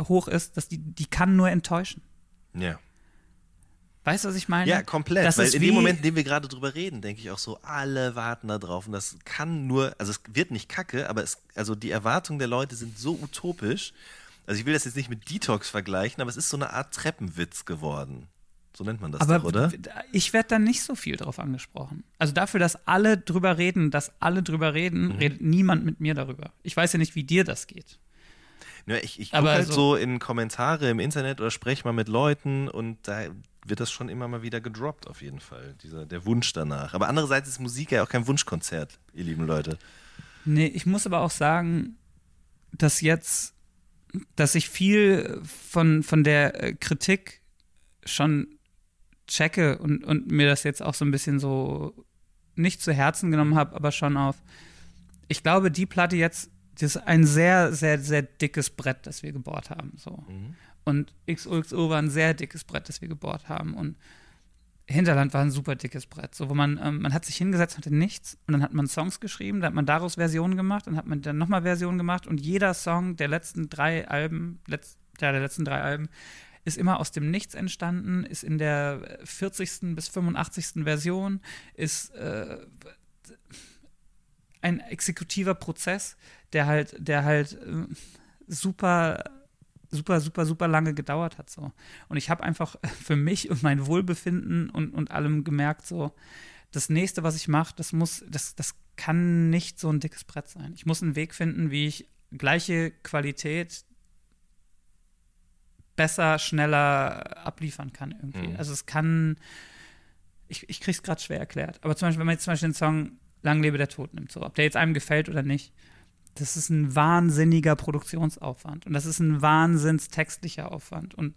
hoch ist, dass die, die kann nur enttäuschen. Ja. Weißt du, was ich meine? Ja, komplett. Das weil in dem Moment, in dem wir gerade drüber reden, denke ich auch so, alle warten da drauf. Und das kann nur, also es wird nicht kacke, aber es, also die Erwartungen der Leute sind so utopisch. Also ich will das jetzt nicht mit Detox vergleichen, aber es ist so eine Art Treppenwitz geworden. So nennt man das Aber doch, oder? ich werde da nicht so viel drauf angesprochen. Also dafür, dass alle drüber reden, dass alle drüber Mhm. reden, redet niemand mit mir darüber. Ich weiß ja nicht, wie dir das geht. Ja, ich ich gucke halt so- so in Kommentare im Internet oder spreche mal mit Leuten und da wird das schon immer mal wieder gedroppt, auf jeden Fall. Dieser, der Wunsch danach. Aber andererseits ist Musik ja auch kein Wunschkonzert, ihr lieben Leute. Nee, ich muss aber auch sagen, dass jetzt, dass ich viel von, von der äh, Kritik schon checke und, und mir das jetzt auch so ein bisschen so nicht zu Herzen genommen habe, aber schon auf. Ich glaube, die Platte jetzt, das ist ein sehr, sehr, sehr dickes Brett, das wir gebohrt haben. So. Und XOXO war ein sehr dickes Brett, das wir gebohrt haben. Und Hinterland war ein super dickes Brett, so wo man, ähm, man hat sich hingesetzt, hatte nichts und dann hat man Songs geschrieben, dann hat man daraus Versionen gemacht, dann hat man dann nochmal Versionen gemacht und jeder Song der letzten drei Alben, letzt, ja, der letzten drei Alben, ist immer aus dem Nichts entstanden, ist in der 40. bis 85. Version, ist äh, ein exekutiver Prozess, der halt, der halt äh, super super, super, super lange gedauert hat. So. Und ich habe einfach für mich und mein Wohlbefinden und, und allem gemerkt, so, das nächste, was ich mache, das muss, das, das kann nicht so ein dickes Brett sein. Ich muss einen Weg finden, wie ich gleiche Qualität besser, schneller abliefern kann irgendwie. Mhm. Also es kann, ich, ich krieg's gerade schwer erklärt. Aber zum Beispiel, wenn man jetzt zum Beispiel den Song Lang lebe der Tod nimmt, so, ob der jetzt einem gefällt oder nicht, das ist ein wahnsinniger Produktionsaufwand und das ist ein wahnsinns textlicher Aufwand. Und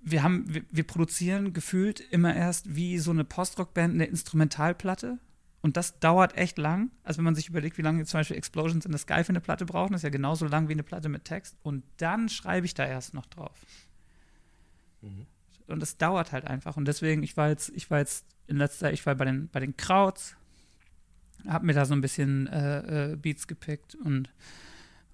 wir haben, wir, wir produzieren gefühlt immer erst wie so eine Postrock-Band eine Instrumentalplatte und das dauert echt lang. Also wenn man sich überlegt, wie lange zum Beispiel Explosions in the Sky für eine Platte brauchen, ist ja genauso lang wie eine Platte mit Text. Und dann schreibe ich da erst noch drauf. Und das dauert halt einfach. Und deswegen, ich war jetzt, ich war jetzt in letzter, ich war bei den, bei den Krauts, hab mir da so ein bisschen äh, äh, Beats gepickt und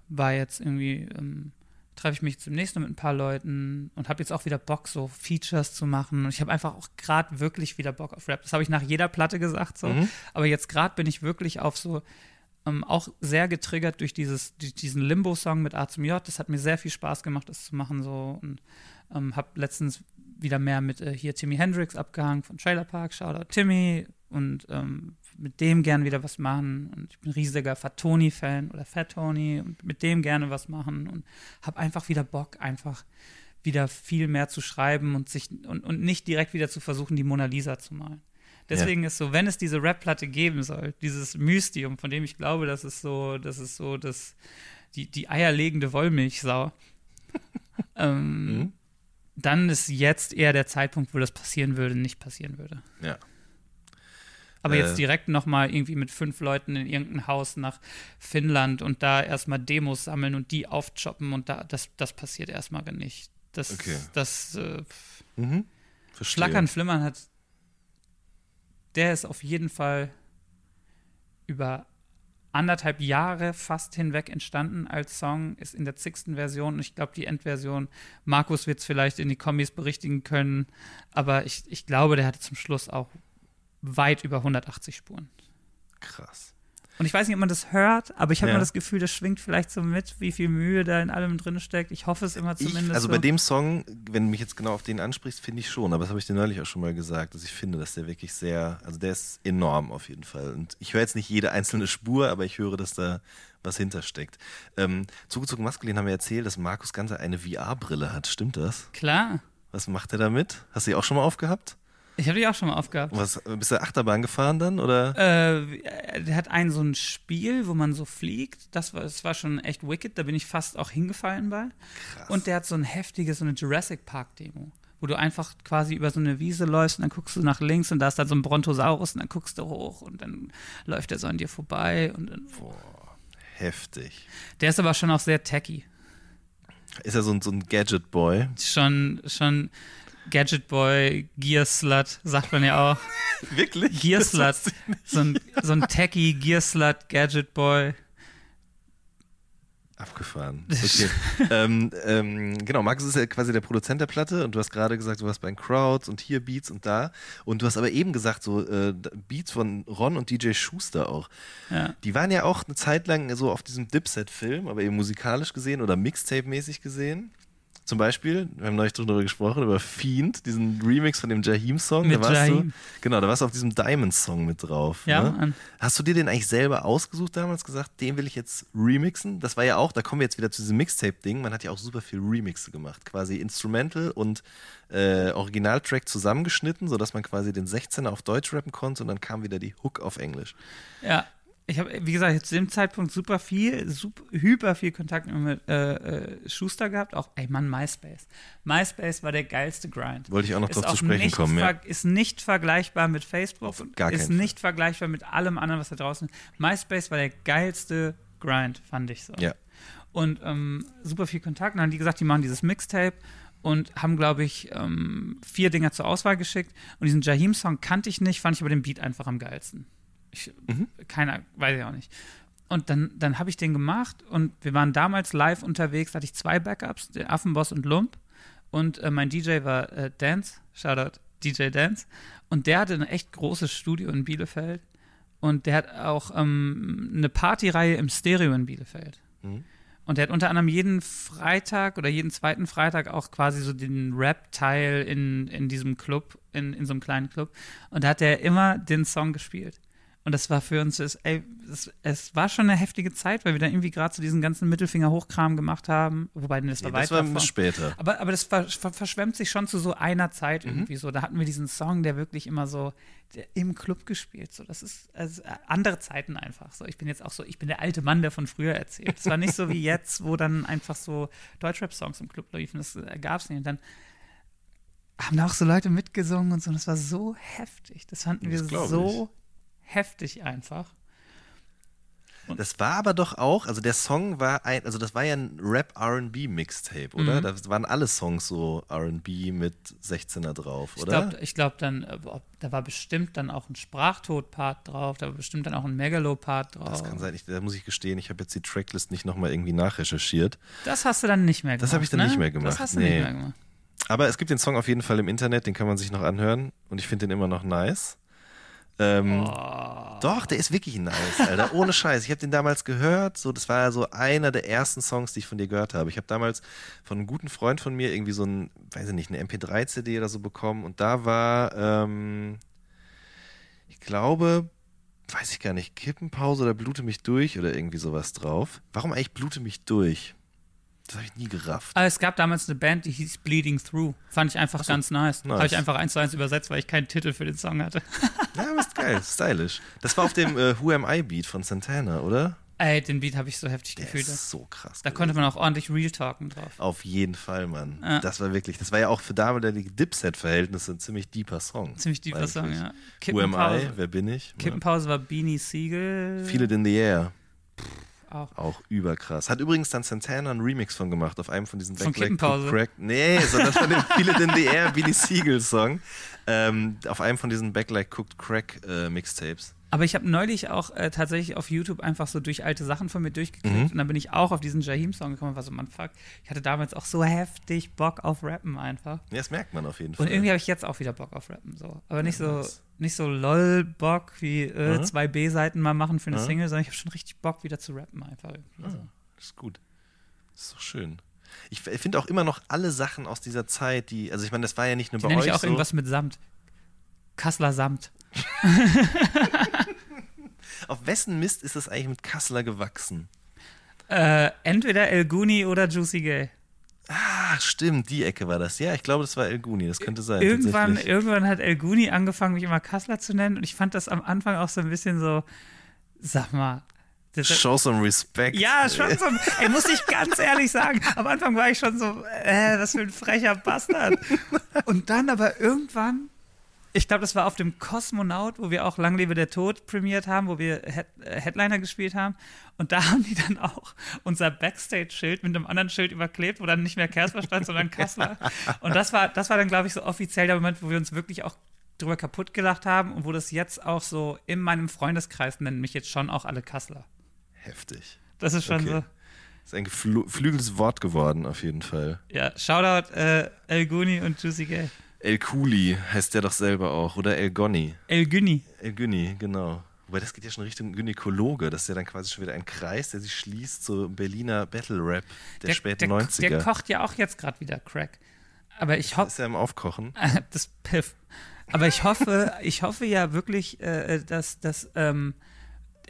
war jetzt irgendwie, ähm, treffe ich mich zum nächsten Mal mit ein paar Leuten und habe jetzt auch wieder Bock, so Features zu machen. Und ich habe einfach auch gerade wirklich wieder Bock auf Rap. Das habe ich nach jeder Platte gesagt, so. Mhm. Aber jetzt gerade bin ich wirklich auf so, ähm, auch sehr getriggert durch dieses, durch diesen Limbo-Song mit A zum J. Das hat mir sehr viel Spaß gemacht, das zu machen, so. Und ähm, habe letztens wieder mehr mit äh, hier Timmy Hendrix abgehangen von Trailer Park. Shoutout Timmy. Und ähm, mit dem gern wieder was machen. Und ich bin riesiger Fat Tony-Fan oder Fat Tony und mit dem gerne was machen. Und habe einfach wieder Bock, einfach wieder viel mehr zu schreiben und sich und, und nicht direkt wieder zu versuchen, die Mona Lisa zu malen. Deswegen ist so, wenn es diese Rap-Platte geben soll, dieses Mystium, von dem ich glaube, dass es so, das ist so das, die, die eierlegende Wollmilchsau, ähm, Mhm. Dann ist jetzt eher der Zeitpunkt, wo das passieren würde, nicht passieren würde. Ja. Aber Äh. jetzt direkt nochmal irgendwie mit fünf Leuten in irgendein Haus nach Finnland und da erstmal Demos sammeln und die aufchoppen und da, das, das passiert erstmal nicht. Das, Okay. das äh, Mhm. Schlackern, Flimmern hat, der ist auf jeden Fall über anderthalb Jahre fast hinweg entstanden als Song, ist in der zigsten Version und ich glaube, die Endversion, Markus wird es vielleicht in die Kommis berichtigen können, aber ich, ich glaube, der hatte zum Schluss auch weit über 180 Spuren. Krass. Und ich weiß nicht, ob man das hört, aber ich habe Ja. immer das Gefühl, das schwingt vielleicht so mit, wie viel Mühe da in allem drin steckt. Ich hoffe es immer zumindest. Ich, also so. bei dem Song, wenn du mich jetzt genau auf den ansprichst, finde ich schon, aber das habe ich dir neulich auch schon mal gesagt, dass ich finde, dass der wirklich sehr, also der ist enorm auf jeden Fall. Und ich höre jetzt nicht jede einzelne Spur, aber ich höre, dass da was hintersteckt. Ähm, zugezogen maskulin haben wir erzählt, dass Markus Ganzer eine VR-Brille hat. Stimmt das? Klar. Was macht er damit? Hast du die auch schon mal aufgehabt? Ich habe die auch schon mal aufgehabt. Was, bist du Achterbahn gefahren dann? Oder? Äh, der hat ein so ein Spiel, wo man so fliegt. Das war, das war schon echt wicked. Da bin ich fast auch hingefallen bei. Krass. Und der hat so ein heftiges, so eine Jurassic Park Demo, wo du einfach quasi über so eine Wiese läufst und dann guckst du nach links und da ist dann so ein Brontosaurus und dann guckst du hoch und dann läuft der so an dir vorbei. Und dann, Heftig. der ist aber schon auch sehr techy. Ist er so ein, so ein Gadget-Boy? Schon, schon Gadget Boy, Gear Slut, sagt man ja auch. Wirklich? Gear Slut. So ein, so ein techy Gear Slut, Gadget Boy. Abgefahren. Okay. ähm, ähm, genau, Markus ist ja quasi der Produzent der Platte und du hast gerade gesagt, du warst bei den Crowds und hier Beats und da. Und du hast aber eben gesagt, so äh, Beats von Ron und DJ Schuster auch. Ja. Die waren ja auch eine Zeit lang so auf diesem Dipset-Film, aber eben musikalisch gesehen oder Mixtape-mäßig gesehen. Zum Beispiel, wir haben neulich drüber gesprochen, über Fiend, diesen Remix von dem Jaheim-Song. Mit da warst Jaheim. Du, genau, da warst du auf diesem Diamond-Song mit drauf. Ja, ne? Hast du dir den eigentlich selber ausgesucht damals, gesagt, den will ich jetzt remixen? Das war ja auch, da kommen wir jetzt wieder zu diesem Mixtape-Ding, man hat ja auch super viel Remixe gemacht, quasi Instrumental und äh, Originaltrack zusammengeschnitten, sodass man quasi den 16er auf Deutsch rappen konnte und dann kam wieder die Hook auf Englisch. Ja, ich habe, wie gesagt, zu dem Zeitpunkt super viel, super, hyper viel Kontakt mit äh, äh, Schuster gehabt. Auch, ey Mann, MySpace. MySpace war der geilste Grind. Wollte ich auch noch Ist drauf zu sprechen nicht kommen, ja. Ist nicht vergleichbar mit Facebook. und gar Ist keinen nicht vergleichbar mit allem anderen, was da draußen ist. MySpace war der geilste Grind, fand ich so. Ja. Und ähm, super viel Kontakt. Und dann haben die gesagt, die machen dieses Mixtape und haben, glaube ich, ähm, vier Dinger zur Auswahl geschickt. Und diesen Jaheim-Song kannte ich nicht, fand ich aber den Beat einfach am geilsten. Ich, Mhm. Keiner, weiß ich auch nicht. Und dann, dann habe ich den gemacht und wir waren damals live unterwegs, da hatte ich zwei Backups, der Affenboss und Lump. Und äh, mein DJ war äh, Dance, Shoutout DJ Dance. Und der hatte ein echt großes Studio in Bielefeld. Und der hat auch ähm, eine Partyreihe im Stereo in Bielefeld. Mhm. Und der hat unter anderem jeden Freitag oder jeden zweiten Freitag auch quasi so den Rap-Teil in, in diesem Club, in, in so einem kleinen Club. Und da hat er immer den Song gespielt. Und das war für uns, das, ey, das, es war schon eine heftige Zeit, weil wir dann irgendwie gerade so diesen ganzen Mittelfinger-Hochkram gemacht haben. Wobei, das war Nee, weit das war später. Aber, aber das ver, ver, verschwemmt sich schon zu so einer Zeit Mhm. irgendwie so. Da hatten wir diesen Song, der wirklich immer so der, im Club gespielt. So, das ist also, äh, andere Zeiten einfach. So, ich bin jetzt auch so, ich bin der alte Mann, der von früher erzählt. Es war nicht so wie jetzt, wo dann einfach so Deutschrap-Songs im Club liefen. Das äh, gab es nicht. Und dann haben da auch so Leute mitgesungen und so. Und das war so heftig. Das fanden wir Das glaub so heftig einfach. Das war aber doch auch, also der Song war ein, also das war ja ein Rap-RB-Mixtape, oder? Mhm. Da waren alle Songs so RB mit 16er drauf, Ich oder? glaube, ich glaub dann, äh, da war bestimmt dann auch ein Sprachtod-Part drauf, da war bestimmt dann auch ein Megalo-Part drauf. das kann sein, ich, da muss ich gestehen, ich habe jetzt die Tracklist nicht nochmal irgendwie nachrecherchiert. Das hast du dann nicht mehr gemacht. Das habe ich dann ne? nicht mehr gemacht, Das hast du nee. nicht mehr gemacht. Aber es gibt den Song auf jeden Fall im Internet, den kann man sich noch anhören und ich finde den immer noch nice. Ähm, Oh. Doch, der ist wirklich nice, Alter. Ohne Scheiß. Ich habe den damals gehört. So, das war so einer der ersten Songs, die ich von dir gehört habe. Ich habe damals von einem guten Freund von mir irgendwie so ein, weiß ich nicht, eine MP3-CD oder so bekommen. Und da war, ähm, ich glaube, weiß ich gar nicht, Kippenpause oder Blute mich durch oder irgendwie sowas drauf. Warum eigentlich Blute mich durch? Das habe ich nie gerafft. Aber es gab damals eine Band, die hieß Bleeding Through. Fand ich einfach ganz nice. nice. Habe ich einfach eins zu eins übersetzt, weil ich keinen Titel für den Song hatte. Ja, aber ist geil, stylisch. Das war auf dem äh, Who Am I Beat von Santana, oder? Ey, den Beat habe ich so heftig Der gefühlt. ist so krass. Da gewesen. konnte man auch ordentlich Real talken drauf. Auf jeden Fall, Mann. Ja. Das war wirklich, das war ja auch für damalige Dipset-Verhältnisse ein ziemlich deeper Song. Ziemlich deeper Song, ja. Who am I? Wer bin ich? Ja. Kippenpause war Beanie Siegel. Feel It in the Air. Auch. Auch überkrass. Hat übrigens dann Santana einen Remix von gemacht auf einem von diesen Kippenpause? Cook Crack. Nee, sondern von dem Feel It in the Air Beanie Siegel Song. Ähm, auf einem von diesen Backlight Cooked Crack äh, Mixtapes. Aber ich habe neulich auch äh, tatsächlich auf YouTube einfach so durch alte Sachen von mir durchgeklickt Mhm. und dann bin ich auch auf diesen Jaheim-Song gekommen und war so, man, fuck, ich hatte damals auch so heftig Bock auf Rappen einfach. Ja, das merkt man auf jeden Fall. Und irgendwie habe ich jetzt auch wieder Bock auf Rappen, so. Aber nicht so, nicht so lol Bock wie äh, Mhm. zwei B-Seiten mal machen für eine Mhm. Single, sondern ich habe schon richtig Bock wieder zu rappen einfach. irgendwie so. Das ist gut. Das ist doch schön. Ich finde auch immer noch alle Sachen aus dieser Zeit, die, also ich meine, das war ja nicht nur Die bei euch ich auch so. irgendwas mit Samt. Kassler Samt. Auf wessen Mist ist das eigentlich mit Kassler gewachsen? Äh, entweder El Guni oder Juicy Gay. Ach, stimmt, die Ecke war das. Ja, ich glaube, das war El Guni, das könnte sein. Irgendwann, irgendwann hat El Guni angefangen, mich immer Kassler zu nennen und ich fand das am Anfang auch so ein bisschen so, sag mal. Das, Show some respect. ja, schon so. Ey, muss ich ganz ehrlich sagen. Am Anfang war ich schon so, äh, was für ein frecher Bastard. Und dann aber irgendwann, ich glaube, das war auf dem Kosmonaut, wo wir auch Lang lebe der Tod prämiert haben, wo wir Head äh, Headliner gespielt haben. Und da haben die dann auch unser Backstage-Schild mit einem anderen Schild überklebt, wo dann nicht mehr Kersper stand, sondern Kassler. Und das war, das war dann, glaube ich, so offiziell der Moment, wo wir uns wirklich auch drüber kaputt gelacht haben und wo das jetzt auch so in meinem Freundeskreis nennen mich jetzt schon auch alle Kassler. Heftig. Das ist schon Okay. so. Das ist ein geflü- geflügeltes Wort geworden, auf jeden Fall. Ja, Shoutout äh, El Guni und Juicy Gay. El Kuli heißt der doch selber auch. Oder El Goni. El Guni. El Günni, genau. Wobei das geht ja schon Richtung Gynäkologe. Das ist ja dann quasi schon wieder ein Kreis, der sich schließt zum Berliner Battle Rap der, späten der, 90er. Der kocht ja auch jetzt gerade wieder Crack. Aber ich hoffe, ist ja im Aufkochen. das Piff. Aber ich hoffe, ich hoffe ja wirklich, äh, dass, dass ähm,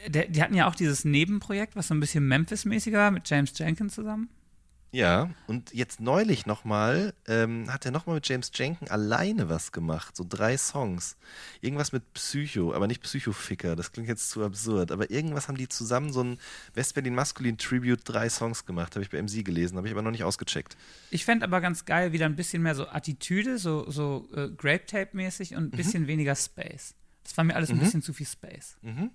der, die hatten ja auch dieses Nebenprojekt, was so ein bisschen Memphis-mäßiger war, mit James Jenkins zusammen. Ja, und jetzt neulich nochmal ähm, hat er nochmal mit James Jenkins alleine was gemacht. So drei Songs. Irgendwas mit Psycho, aber nicht Psychoficker, das klingt jetzt zu absurd. Aber irgendwas haben die zusammen so ein Westberlin Maskulin Tribute drei Songs gemacht, habe ich bei MC gelesen, habe ich aber noch nicht ausgecheckt. Ich fände aber ganz geil, wieder ein bisschen mehr so Attitüde, so, so äh, Grape-Tape-mäßig und ein bisschen weniger Space. Das war mir alles ein bisschen zu viel Space. Mhm.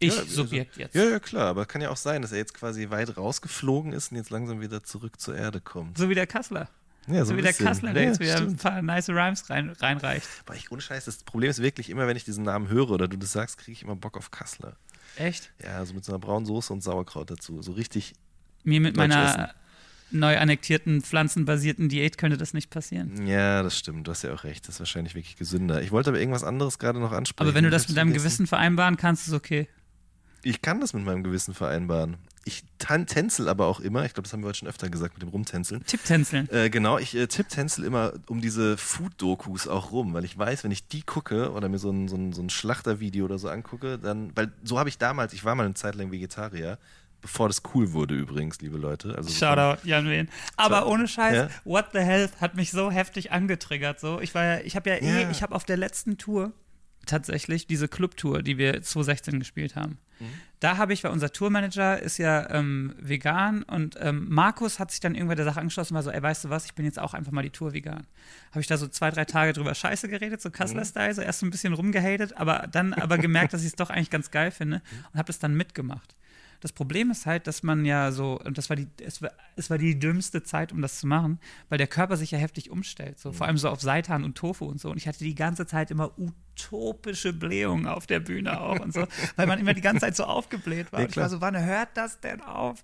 Ich, Ja, also- Subjekt jetzt. Ja, ja, klar, aber kann ja auch sein, dass er jetzt quasi weit rausgeflogen ist und jetzt langsam wieder zurück zur Erde kommt. So wie der Kassler. Ja, So, ein wie der. Kassler, der ja, jetzt wieder ein stimmt. paar nice Rhymes rein, reinreicht. Aber ich, ohne Scheiß, das Problem ist wirklich immer, wenn ich diesen Namen höre oder du das sagst, kriege ich immer Bock auf Kassler. Echt? Ja, so mit so einer braunen Soße und Sauerkraut dazu. So richtig, Mir mit meiner neu annektierten, pflanzenbasierten Diät könnte das nicht passieren. ja, das stimmt, du hast ja auch recht. Das ist wahrscheinlich wirklich gesünder. Ich wollte aber irgendwas anderes gerade noch ansprechen. Aber wenn du das mit deinem. Gewissen vereinbaren kannst, ist okay. Ich kann das mit meinem Gewissen vereinbaren. Ich tänzel aber auch immer, ich glaube, das haben wir heute schon öfter gesagt mit dem Rumtänzeln. Tipptänzeln. Äh, genau, ich äh, tipptänzel immer um diese Food-Dokus auch rum, weil ich weiß, wenn ich die gucke oder mir so ein, so ein, so ein Schlachtervideo oder so angucke, dann, weil so habe ich damals, ich war mal eine Zeit lang Vegetarier, bevor das cool wurde übrigens, liebe Leute. Also Shoutout, Jan Wehn. Aber ohne Scheiß, Ja. What the Health hat mich so heftig angetriggert. So. Ich war ja, ich habe ja eh, Ja. ich habe auf der letzten Tour tatsächlich diese Clubtour, die wir 2016 gespielt haben. Mhm. Da habe ich, weil unser Tourmanager ist ja ähm, vegan und ähm, Markus hat sich dann irgendwann der Sache angeschlossen und war so, ey, weißt du was, ich bin jetzt auch einfach mal die Tour vegan. Habe ich da so zwei, drei Tage drüber scheiße geredet, so Mhm. Kassler-Style, so erst so ein bisschen rumgehatet, aber dann aber gemerkt, dass ich es doch eigentlich ganz geil finde Mhm. und habe das dann mitgemacht. Das Problem ist halt, dass man ja so, und das war die, es war, es war die dümmste Zeit, um das zu machen, weil der Körper sich ja heftig umstellt. So, Mhm. vor allem so auf Seitan und Tofu und so. Und ich hatte die ganze Zeit immer utopische Blähungen auf der Bühne auch und so, weil man immer die ganze Zeit so aufgebläht war. Ja, und ich war so, wann hört das denn auf?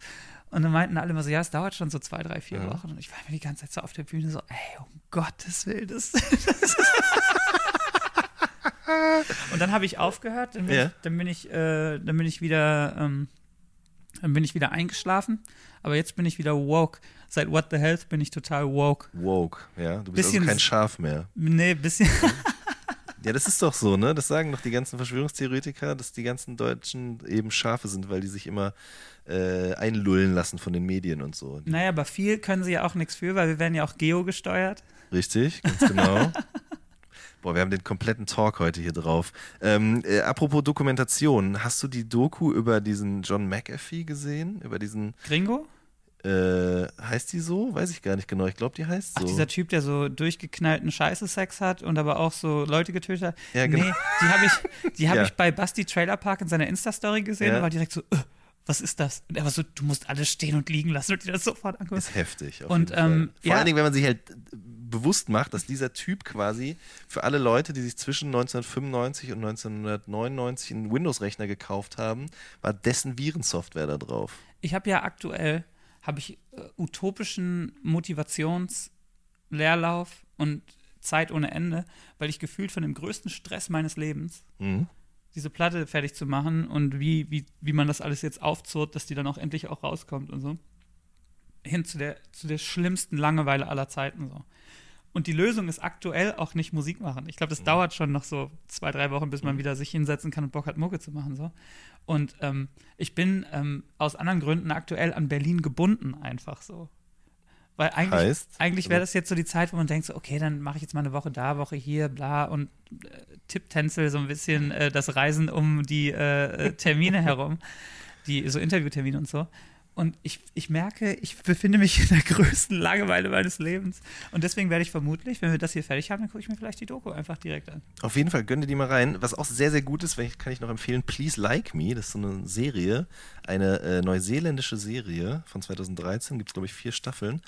Und dann meinten alle immer so, ja, es dauert schon so zwei, drei, vier Ja. Wochen. Und ich war immer die ganze Zeit so auf der Bühne so, ey, um Gottes Willen, das, Und dann habe ich aufgehört, dann bin, Ja. ich, dann bin ich, äh, dann bin ich wieder, ähm, dann bin ich wieder eingeschlafen. Aber jetzt bin ich wieder woke. Seit What the Health bin ich total woke. Woke, ja. Du bist Bisschen- also kein Schaf mehr. Nee, bisschen. Ja, das ist doch so, ne? Das sagen doch die ganzen Verschwörungstheoretiker, dass die ganzen Deutschen eben Schafe sind, weil die sich immer äh, einlullen lassen von den Medien und so. Naja, aber viel können sie ja auch nichts für, weil wir werden ja auch geo-gesteuert. Richtig, ganz genau. Boah, wir haben den kompletten Talk heute hier drauf. Ähm, äh, apropos Dokumentation, hast du die Doku über diesen John McAfee gesehen? Über diesen, Gringo? äh, heißt die so? Weiß ich gar nicht genau. Ich glaube, die heißt Ach, so. dieser Typ, der so durchgeknallten Scheiße-Sex hat und aber auch so Leute getötet hat. Ja, genau. Nee, die habe ich, die hab Ja. ich bei Basti Trailer Park in seiner Insta-Story gesehen Ja. und war direkt so, äh, was ist das? Und er war so, du musst alles stehen und liegen lassen und dir das sofort angucken. ist heftig. Auf Und, ähm, Vor ja. allen Dingen, wenn man sich halt bewusst macht, dass dieser Typ quasi für alle Leute, die sich zwischen 1995 und 1999 einen Windows-Rechner gekauft haben, war dessen Virensoftware da drauf. Ich habe ja aktuell, habe ich äh, utopischen Motivationsleerlauf und Zeit ohne Ende, weil ich gefühlt von dem größten Stress meines Lebens Mhm. Diese Platte fertig zu machen und wie, wie, wie man das alles jetzt aufzurrt, dass die dann auch endlich auch rauskommt und so. Hin zu der, zu der schlimmsten Langeweile aller Zeiten so. Und die Lösung ist aktuell auch nicht Musik machen. Ich glaube, das dauert schon noch so zwei, drei Wochen, bis man wieder sich hinsetzen kann und Bock hat, Mucke zu machen. So. Und ähm, ich bin ähm, aus anderen Gründen aktuell an Berlin gebunden, einfach so. Weil eigentlich, Heißt? eigentlich wäre das jetzt so die Zeit, wo man denkt, so, okay, dann mache ich jetzt mal eine Woche da, Woche hier, bla und äh, tipptänzel so ein bisschen äh, das Reisen um die äh, äh, Termine herum, die so Interviewtermine und so. Und ich, ich merke, ich befinde mich in der größten Langeweile meines Lebens. Und deswegen werde ich vermutlich, wenn wir das hier fertig haben, dann gucke ich mir vielleicht die Doku einfach direkt an. Auf jeden Fall gönn dir die mal rein. Was auch sehr, sehr gut ist, kann ich noch empfehlen, Please Like Me. Das ist so eine Serie, eine äh, neuseeländische Serie von 2013. Gibt es, glaube ich, vier Staffeln.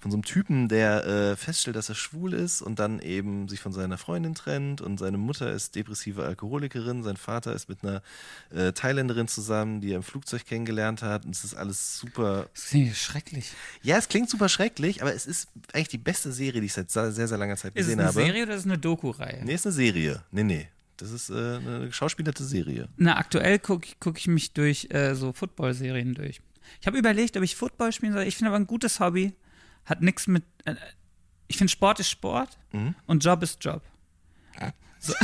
Von so einem Typen, der äh, feststellt, dass er schwul ist und dann eben sich von seiner Freundin trennt. Und seine Mutter ist depressive Alkoholikerin. Sein Vater ist mit einer äh, Thailänderin zusammen, die er im Flugzeug kennengelernt hat. Und es ist alles super Das ist irgendwie schrecklich. ja, es klingt super schrecklich, aber es ist eigentlich die beste Serie, die ich seit sehr, sehr, langer Zeit Ist es gesehen eine habe. Serie oder ist es eine Doku-Reihe? Nee, ist eine Serie. Nee, nee. Das ist äh, eine geschauspielerte Serie. Na, aktuell gucke guck ich mich durch äh, so Football-Serien durch. Ich habe überlegt, ob ich Football spielen soll. Ich finde aber ein gutes Hobby hat nichts mit. Äh, ich finde Sport ist Sport Mhm. und Job ist Job. So.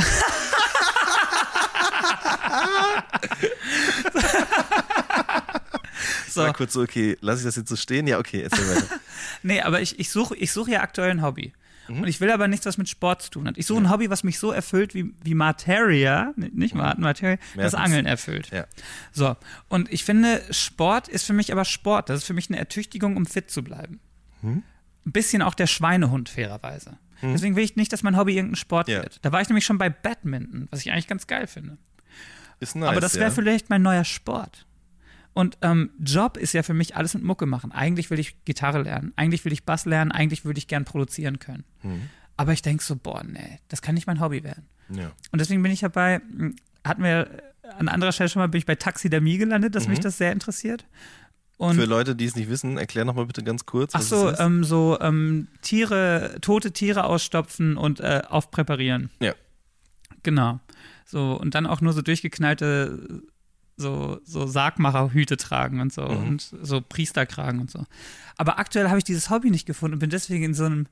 Mal so. kurz so, okay, lasse ich das jetzt so stehen? Ja, okay, erzähl weiter. Nee, aber ich, ich suche ich such ja aktuell ein Hobby. Mhm. Und ich will aber nichts, was mit Sport zu tun hat. Ich suche ein Hobby, was mich so erfüllt, wie, wie Materia, nicht Martin, Materia, das Mertens. Angeln erfüllt. Ja. So, und ich finde, Sport ist für mich aber Sport. Das ist für mich eine Ertüchtigung, um fit zu bleiben. Hm? Ein bisschen auch der Schweinehund, fairerweise. Deswegen will ich nicht, dass mein Hobby irgendein Sport Ja. wird. Da war ich nämlich schon bei Badminton, was ich eigentlich ganz geil finde. Ist nice, aber das wäre ja. vielleicht mein neuer Sport. Und ähm, Job ist ja für mich alles mit Mucke machen. Eigentlich will ich Gitarre lernen, eigentlich will ich Bass lernen, eigentlich würde ich gern produzieren können. Hm. Aber ich denke so, boah, nee, das kann nicht mein Hobby werden. Ja. Und deswegen bin ich ja bei, mh, hatten wir an anderer Stelle schon mal, bin ich bei Taxidermie gelandet, dass mich das sehr interessiert. Und. Für Leute, die es nicht wissen, erklär noch mal bitte ganz kurz. ach so, ähm, so ähm, Tiere, tote Tiere ausstopfen und äh, aufpräparieren. Ja. Genau. So, und dann auch nur so durchgeknallte so, so Sargmacherhüte tragen und so Mhm. und so Priesterkragen und so. Aber aktuell habe ich dieses Hobby nicht gefunden und bin deswegen in so einem,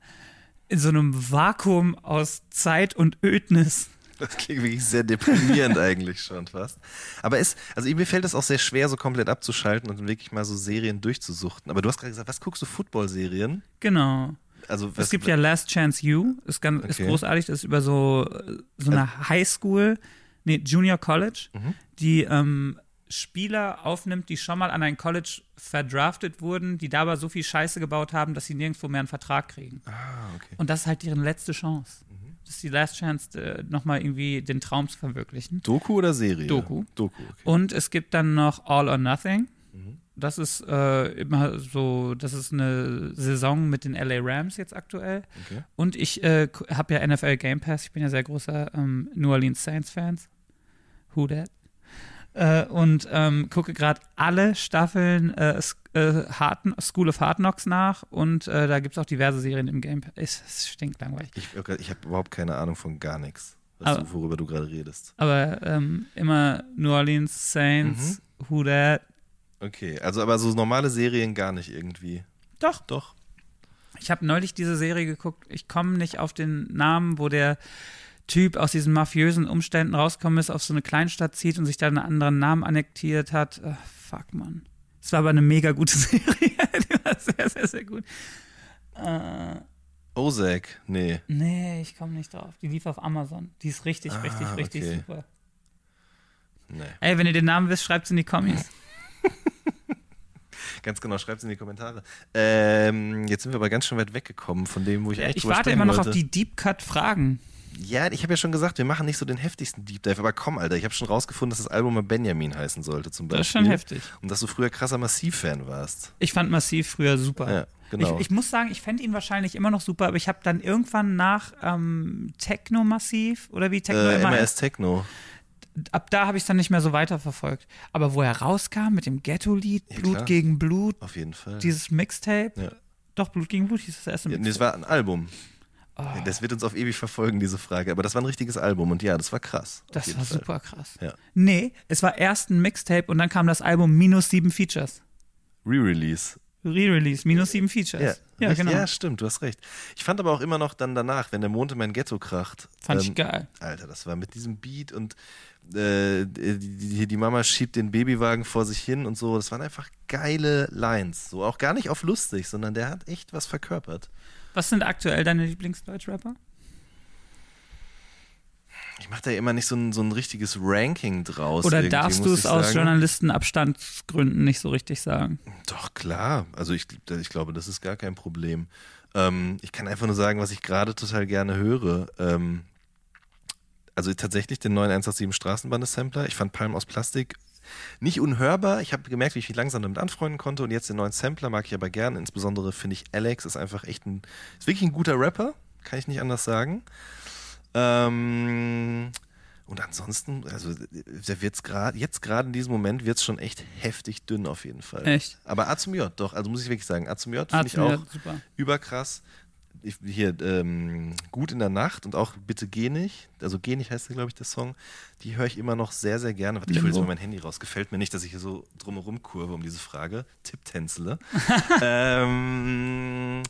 in so einem Vakuum aus Zeit und Ödnis. Das klingt wirklich sehr deprimierend eigentlich schon fast. Aber es, also mir fällt es auch sehr schwer, so komplett abzuschalten und wirklich mal so Serien durchzusuchten. Aber du hast gerade gesagt, was guckst du Football-Serien? Genau. Also Es gibt ja Last Chance You, ist, ganz, ist Okay. großartig, das ist über so, äh, so eine Highschool, nee, Junior College, Mhm. die ähm, Spieler aufnimmt, die schon mal an ein College verdraftet wurden, die dabei so viel Scheiße gebaut haben, dass sie nirgendwo mehr einen Vertrag kriegen. Ah, okay. Und das ist halt deren letzte Chance. Das ist die Last Chance, äh, nochmal irgendwie den Traum zu verwirklichen. Doku oder Serie? Doku. Doku, okay. Und es gibt dann noch All or Nothing. Mhm. Das ist äh, immer so, das ist eine Saison mit den LA Rams jetzt aktuell. Okay. Und ich äh, habe ja NFL Game Pass. Ich bin ja sehr großer ähm, New Orleans Saints Fans. Who that? Äh, und ähm, gucke gerade alle Staffeln äh, äh, Hard, School of Hard Knocks nach und äh, da gibt es auch diverse Serien im Game Pass. Es, es stinkt langweilig. Ich, ich habe überhaupt keine Ahnung von gar nichts, Aber- du, worüber du gerade redest. Aber ähm, immer New Orleans Saints, Who that? Okay, also aber so normale Serien gar nicht irgendwie. Doch, Doch. Ich habe neulich diese Serie geguckt. Ich komme nicht auf den Namen, wo der Typ aus diesen mafiösen Umständen rauskommen ist, auf so eine Kleinstadt zieht und sich da einen anderen Namen annektiert hat. Ach, fuck, Mann. Es war aber eine mega gute Serie. Die war sehr, sehr, sehr gut. Äh, Ozek, nee. nee, ich komme nicht drauf. Die lief auf Amazon. Die ist richtig, Ah, richtig, richtig okay. super. nee. Ey, wenn ihr den Namen wisst, schreibt es in die Kommis. Ganz genau, schreibt es in die Kommentare. Ähm, jetzt sind wir aber ganz schön weit weggekommen von dem, wo ich eigentlich Ich warte immer noch wollte. auf die Deep Cut Fragen. Ja, ich habe ja schon gesagt, wir machen nicht so den heftigsten Deep Dive, aber komm, Alter, ich habe schon rausgefunden, dass das Album mal Benjamin heißen sollte, zum Beispiel. Das ist schon heftig. Und dass du früher krasser Massiv-Fan warst. Ich fand Massiv früher super. Ja, genau. Ich, ich muss sagen, ich fände ihn wahrscheinlich immer noch super, aber ich habe dann irgendwann nach ähm, Techno Massiv oder wie Techno äh, immer MRS Techno. ab da habe ich es dann nicht mehr so weiterverfolgt. Aber wo er rauskam mit dem Ghetto-Lied, Ja, Blut klar. gegen Blut, Auf jeden Fall. dieses Mixtape, Ja. doch Blut gegen Blut hieß das erste Ja, nee, Mixtape. das war ein Album. Oh, Das wird uns auf ewig verfolgen, diese Frage. Aber das war ein richtiges Album und ja, das war krass. das war Fall. super krass. Ja. Nee, es war erst ein Mixtape und dann kam das Album minus sieben Features. Re-Release. Re-Release, minus sieben Features. Ja, Recht- genau. ja, stimmt, du hast recht. Ich fand aber auch immer noch dann danach, wenn der Mond in mein Ghetto kracht. Fand ähm, ich geil. Alter, das war mit diesem Beat und äh, die, die, die Mama schiebt den Babywagen vor sich hin und so. Das waren einfach geile Lines. So auch gar nicht auf lustig, sondern der hat echt was verkörpert. Was sind aktuell deine Lieblingsdeutschrapper? Ich mache da immer nicht so ein, so ein richtiges Ranking draus. Oder darfst du es aus. Journalistenabstandsgründen nicht so richtig sagen? Doch, klar. Also ich, ich glaube, das ist gar kein Problem. Ähm, ich kann einfach nur sagen, was ich gerade total gerne höre. Ähm, also tatsächlich den neuen 187 Straßenbande-Sampler. Ich fand Palm aus Plastik nicht unhörbar. Ich habe gemerkt, wie ich mich langsam damit anfreunden konnte. Und jetzt den neuen Sampler mag ich aber gern. Insbesondere finde ich Alex ist einfach echt ein, ist wirklich ein guter Rapper. Kann ich nicht anders sagen. Ähm, und ansonsten, also der wird's gerade, jetzt gerade in diesem Moment wird es schon echt heftig dünn auf jeden Fall. Echt? Aber A zum J, doch, also muss ich wirklich sagen, A zum J finde ich auch super. überkrass. Ich, hier, ähm, Gut in der Nacht und auch Bitte geh nicht. Also Geh nicht heißt, glaube ich, der Song. Die höre ich immer noch sehr, sehr gerne. Warte, ich hole jetzt mal mein Handy raus. Gefällt mir nicht, dass ich hier so drumherum kurve um diese Frage. Tipptänzele. ähm,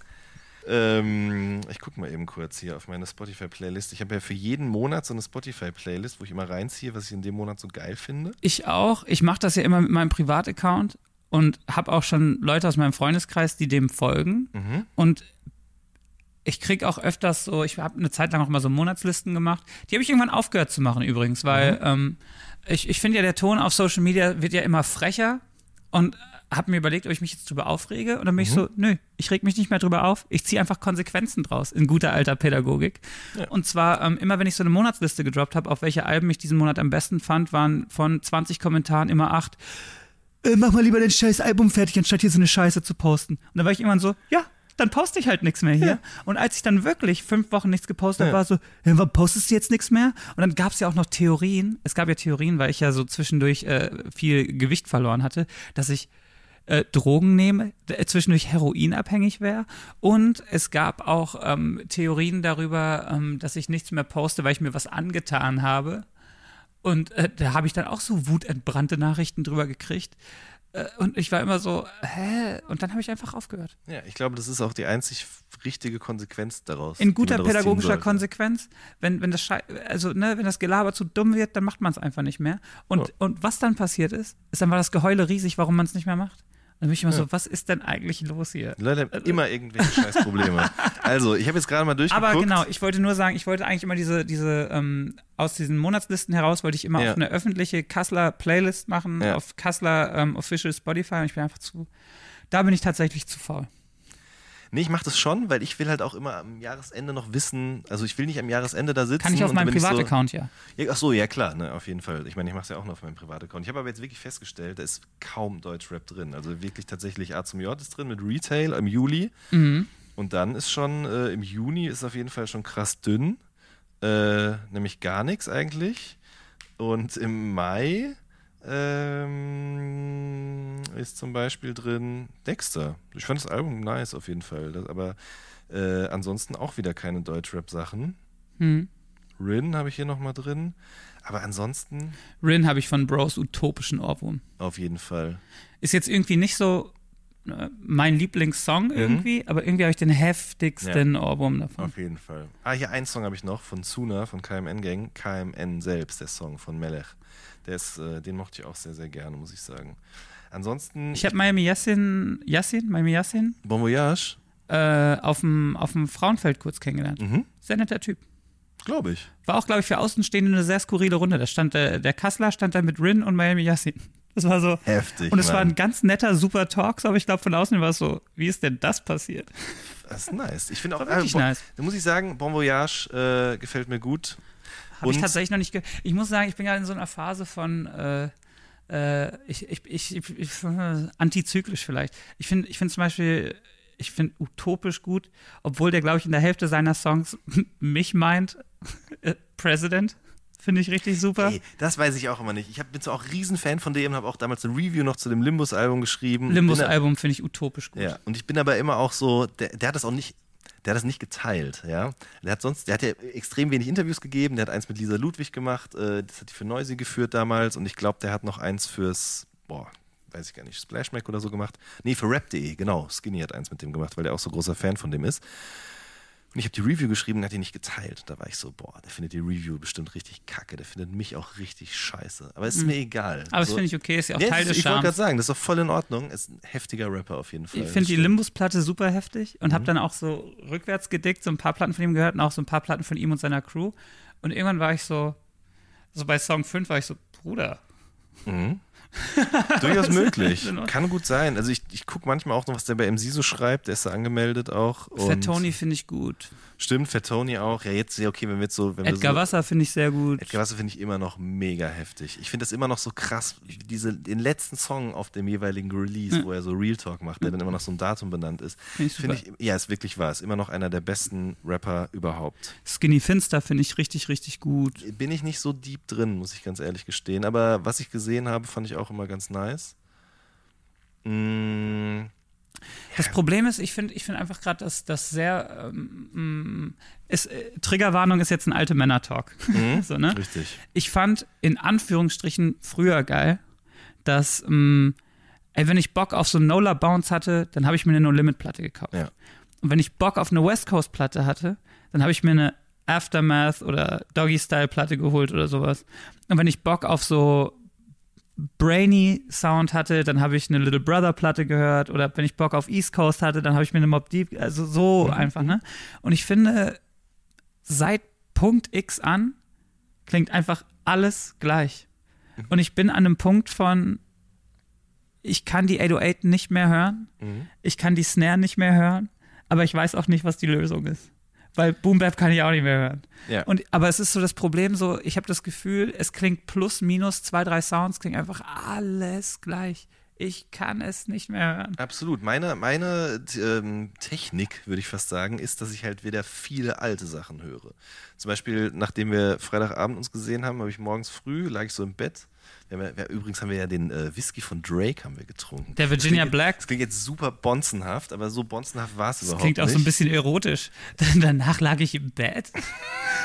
ähm, ich gucke mal eben kurz hier auf meine Spotify-Playlist. Ich habe ja für jeden Monat so eine Spotify-Playlist, wo ich immer reinziehe, was ich in dem Monat so geil finde. Ich auch. Ich mache das ja immer mit meinem Privataccount und habe auch schon Leute aus meinem Freundeskreis, die dem folgen. Mhm. Und ich kriege auch öfters so, ich habe eine Zeit lang auch mal so Monatslisten gemacht. Die habe ich irgendwann aufgehört zu machen übrigens, weil ähm, ich, ich finde ja, der Ton auf Social Media wird ja immer frecher und habe mir überlegt, ob ich mich jetzt drüber aufrege. Und dann bin ich so, nö, ich reg mich nicht mehr drüber auf. Ich ziehe einfach Konsequenzen draus in guter alter Pädagogik. Und zwar ähm, immer, wenn ich so eine Monatsliste gedroppt habe, auf welche Alben ich diesen Monat am besten fand, waren von 20 Kommentaren immer acht. Äh, mach mal lieber dein scheiß Album fertig, anstatt hier so eine Scheiße zu posten. Und dann war ich irgendwann so, ja, dann poste ich halt nichts mehr hier. Und als ich dann wirklich fünf Wochen nichts gepostet habe, Ja. war so, ja, warum postest du jetzt nichts mehr? Und dann gab es ja auch noch Theorien. Es gab ja Theorien, weil ich ja so zwischendurch äh, viel Gewicht verloren hatte, dass ich äh, Drogen nehme, äh, zwischendurch heroinabhängig wäre. Und es gab auch ähm, Theorien darüber, ähm, dass ich nichts mehr poste, weil ich mir was angetan habe. Und äh, da habe ich dann auch so wutentbrannte Nachrichten drüber gekriegt. Äh, und ich war immer so, hä? Und dann habe ich einfach aufgehört. Ja, ich glaube, das ist auch die einzig richtige Konsequenz daraus. In guter pädagogischer. Konsequenz, wenn, wenn das Schei also ne, wenn das Gelaber zu dumm wird, dann macht man es einfach nicht mehr. Und, Ja. und was dann passiert ist, ist dann war das Geheule riesig, warum man es nicht mehr macht. Dann bin ich immer Ja. so, was ist denn eigentlich los hier? Leute haben immer irgendwelche scheiß Probleme. Also, ich habe jetzt gerade mal durchgeguckt. Aber genau, ich wollte nur sagen, ich wollte eigentlich immer diese, diese ähm, aus diesen Monatslisten heraus, wollte ich immer Ja. auf eine öffentliche Kassler Playlist machen, Ja. auf Kassler ähm, Official Spotify und ich bin einfach zu, da bin ich tatsächlich zu faul. Nee, ich mache das schon, weil ich will halt auch immer am Jahresende noch wissen, also ich will nicht am Jahresende da sitzen. Kann ich auf meinem Privataccount, ja. So, ja, ach so, ja klar, ne, auf jeden Fall. Ich meine, ich mache es ja auch nur auf meinem Privataccount. Ich habe aber jetzt wirklich festgestellt, da ist kaum Deutschrap drin. Also wirklich tatsächlich A zum J ist drin mit Retail im Juli. Mhm. Und dann ist schon, äh, im Juni ist auf jeden Fall schon krass dünn. Äh, nämlich gar nichts eigentlich. Und im Mai ähm, ist zum Beispiel drin Dexter. Ich fand das Album nice auf jeden Fall. Das, aber äh, ansonsten auch wieder keine Deutschrap-Sachen. Hm. Rin habe ich hier nochmal drin. Aber ansonsten Rin habe ich von Bros utopischen Ohrwurm. auf jeden Fall. Ist jetzt irgendwie nicht so mein Lieblingssong irgendwie, aber irgendwie habe ich den heftigsten Ohrwurm davon. Auf jeden Fall. Ah, hier einen Song habe ich noch von Suna, von KMN Gang. KMN selbst, der Song von Melech. Der ist, äh, den mochte ich auch sehr, sehr gerne, muss ich sagen. Ansonsten, Ich habe Miami Yassin, Yassin, Miami Yassin, Bon Voyage, äh, auf dem auf dem Frauenfeld kurz kennengelernt. mhm, Sehr netter Typ. glaube ich. War auch, glaube ich, für Außenstehende eine sehr skurrile Runde. Da stand äh, der Kassler stand da mit Rin und Miami Yassin. Das war so. Heftig. Und es war ein ganz netter, super Talk, aber ich glaube, von außen war es so, wie ist denn das passiert? Das ist nice. Ich finde auch, wirklich Bon- nice. da muss ich sagen, Bon Voyage äh, gefällt mir gut. Habe ich tatsächlich noch nicht ge Ich muss sagen, ich bin gerade in so einer Phase von äh, äh, ich, ich, ich, ich, äh, antizyklisch vielleicht. Ich finde ich find zum Beispiel, ich finde utopisch gut, obwohl der, glaube ich, in der Hälfte seiner Songs mich meint, äh, President. Finde ich richtig super. Ey, das weiß ich auch immer nicht. Ich hab, bin zwar auch Riesenfan von dem und habe auch damals ein Review noch zu dem Limbus-Album geschrieben. Limbus Bin da- Album finde ich utopisch gut. Ja, und ich bin aber immer auch so, der, der hat das auch nicht, der hat das nicht geteilt, ja. Der hat sonst, der hat ja extrem wenig Interviews gegeben, der hat eins mit Lisa Ludwig gemacht, äh, das hat die für Noisy geführt damals und ich glaube, der hat noch eins fürs, boah, weiß ich gar nicht, Splashmack oder so gemacht. Nee, für Rap.de, genau, Skinny hat eins mit dem gemacht, weil der auch so großer Fan von dem ist. Und ich habe die Review geschrieben und hat die nicht geteilt. Da war ich so, boah, der findet die Review bestimmt richtig kacke, der findet mich auch richtig scheiße. Aber es ist mir egal. Mhm. Aber das so, finde ich okay, ist ja auch Ja, Teil das- des ich wollte gerade sagen, das ist doch voll in Ordnung. Ist ein heftiger Rapper auf jeden Fall. Ich finde die Das Limbus-Platte super heftig und Mhm. habe dann auch so rückwärts gedickt, so ein paar Platten von ihm gehört und auch so ein paar Platten von ihm und seiner Crew. Und irgendwann war ich so, so bei Song 5 war ich so, Bruder, Durchaus möglich. Ordnung. Kann gut sein. Also ich, ich gucke manchmal auch noch, was der bei MC so schreibt. Der ist da angemeldet auch. Fat Tony finde ich gut. Stimmt, Fat Tony auch. Ja, jetzt, ja, okay, wenn wir jetzt so. Wenn Edgar so, Wasser finde ich sehr gut. Edgar Wasser finde ich immer noch mega heftig. Ich finde das immer noch so krass, diese, den letzten Song auf dem jeweiligen Release, wo er so Real Talk macht, der dann immer noch so ein Datum benannt ist. Finde ich super. ich, ja, ist wirklich wahr. Ist immer noch einer der besten Rapper überhaupt. Skinny Finster finde ich richtig, richtig gut. Bin ich nicht so deep drin, muss ich ganz ehrlich gestehen. Aber was ich gesehen habe, fand ich auch immer ganz nice. Mm, Das Problem ist, ich finde ich find einfach gerade, dass das sehr. Ähm, mm, ist, äh, Triggerwarnung ist jetzt ein alte Männer-Talk. so, ne? richtig. ich fand in Anführungsstrichen früher geil, dass, ähm, ey, wenn ich Bock auf so Nola Bounce hatte, dann habe ich mir eine No-Limit-Platte gekauft. Ja. Und wenn ich Bock auf eine West Coast-Platte hatte, dann habe ich mir eine Aftermath oder Doggy-Style-Platte geholt oder sowas. Und wenn ich Bock auf so brainy Sound hatte, dann habe ich eine Little Brother Platte gehört oder wenn ich Bock auf East Coast hatte, dann habe ich mir eine Mob Deep, also so einfach, ne? Und ich finde, seit Punkt X an klingt einfach alles gleich. Und ich bin an einem Punkt von, ich kann die 808 nicht mehr hören, ich kann die Snare nicht mehr hören, aber ich weiß auch nicht, was die Lösung ist. Weil Boom Bap kann ich auch nicht mehr hören. Ja. Und, aber es ist so das Problem, so, ich habe das Gefühl, es klingt plus, minus, zwei, drei Sounds, klingt einfach alles gleich. Ich kann es nicht mehr hören. Absolut. Meine, meine ähm, Technik, würde ich fast sagen, ist, dass ich halt wieder viele alte Sachen höre. Zum Beispiel, nachdem wir Freitagabend uns gesehen haben, habe ich morgens früh, lag ich so im Bett. Wir haben ja, wir, übrigens haben wir ja den äh, Whisky von Drake haben wir getrunken. Der Virginia das klingt, Black. Das klingt jetzt super bonzenhaft, aber so bonzenhaft war es Das überhaupt klingt auch nicht. so ein bisschen erotisch. Dann, danach lag ich im Bett,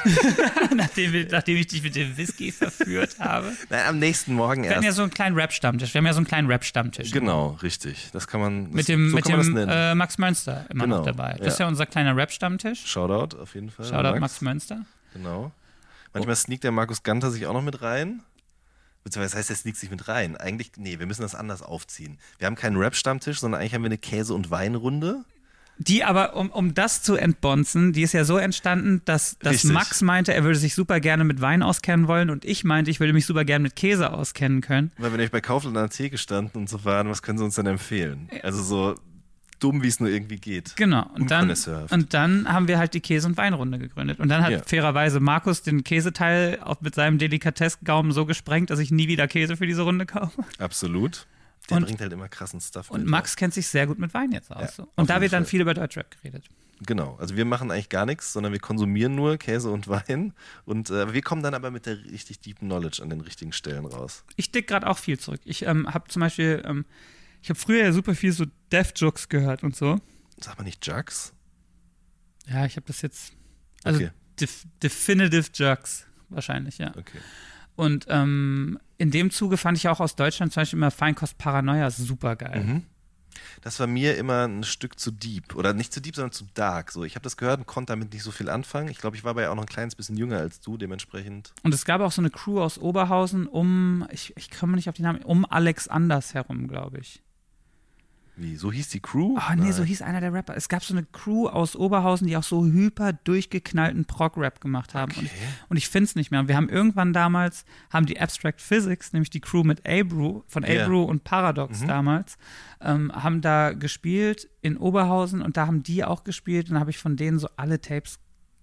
nachdem, wir, nachdem ich dich mit dem Whisky verführt habe. Nein, am nächsten Morgen Wir hatten erst. ja so einen kleinen Rap-Stammtisch. Wir haben ja so einen kleinen Rap-Stammtisch. Genau, richtig. Das kann man. Das, Mit dem, so mit dem das nennen. äh, Max Mönster immer noch Genau, dabei. Das ja. ist ja unser kleiner Rap-Stammtisch. Shoutout auf jeden Fall. Shoutout Max Mönster. Genau. Manchmal sneakt der Markus Ganter sich auch noch mit rein. Beziehungsweise das heißt, er sneakt sich mit rein. Eigentlich, nee, wir müssen das anders aufziehen. Wir haben keinen Rap-Stammtisch, sondern eigentlich haben wir eine Käse- und Weinrunde. Die aber, um, um das zu entbonzen, die ist ja so entstanden, dass, dass Richtig. Max meinte, er würde sich super gerne mit Wein auskennen wollen und ich meinte, ich würde mich super gerne mit Käse auskennen können. Weil wir nämlich bei Kaufland an der Theke standen und so waren, was können sie uns denn empfehlen? Also so dumm, wie es nur irgendwie geht. Genau. Und dann, und dann haben wir halt die Käse- und Weinrunde gegründet. Und dann hat Ja. fairerweise Markus den Käseteil auch mit seinem Delikatessgaumen so gesprengt, dass ich nie wieder Käse für diese Runde kaufe. Absolut. Der Und- bringt halt immer krassen Stuff Und. Max kennt sich sehr gut mit Wein jetzt aus. Ja, so. auf Und da wird dann viel über Deutschrap geredet. Genau. Also wir machen eigentlich gar nichts, sondern wir konsumieren nur Käse und Wein. Und äh, wir kommen dann aber mit der richtig deep Knowledge an den richtigen Stellen raus. Ich dick gerade auch viel zurück. Ich ähm, habe zum Beispiel, ähm, ich habe früher ja super viel so Death-Jokes gehört und so. Sag mal nicht Jugs? Ja, ich habe das jetzt. Also Okay. def Definitive Jugs wahrscheinlich, ja. Okay. Und ähm, in dem Zuge fand ich auch aus Deutschland zum Beispiel immer Feinkost Paranoia super geil. Mhm. Das war mir immer ein Stück zu deep. Oder nicht zu deep, sondern zu dark. So, ich habe das gehört und konnte damit nicht so viel anfangen. Ich glaube, ich war aber ja auch noch ein kleines bisschen jünger als du, dementsprechend. Und es gab auch so eine Crew aus Oberhausen um, ich, ich komme nicht auf die Namen, um Alex Anders herum, glaube ich. Wie? So hieß die Crew? Ah, nee, Nein. so hieß einer der Rapper. Es gab so eine Crew aus Oberhausen, die auch so hyper durchgeknallten Prog-Rap gemacht haben. Und ich, und ich finde es nicht mehr. Und wir haben irgendwann damals, haben die Abstract Physics, nämlich die Crew mit Abrew, von Ja. Abrew und Paradox damals, ähm, haben da gespielt in Oberhausen und da haben die auch gespielt und da habe ich von denen so alle Tapes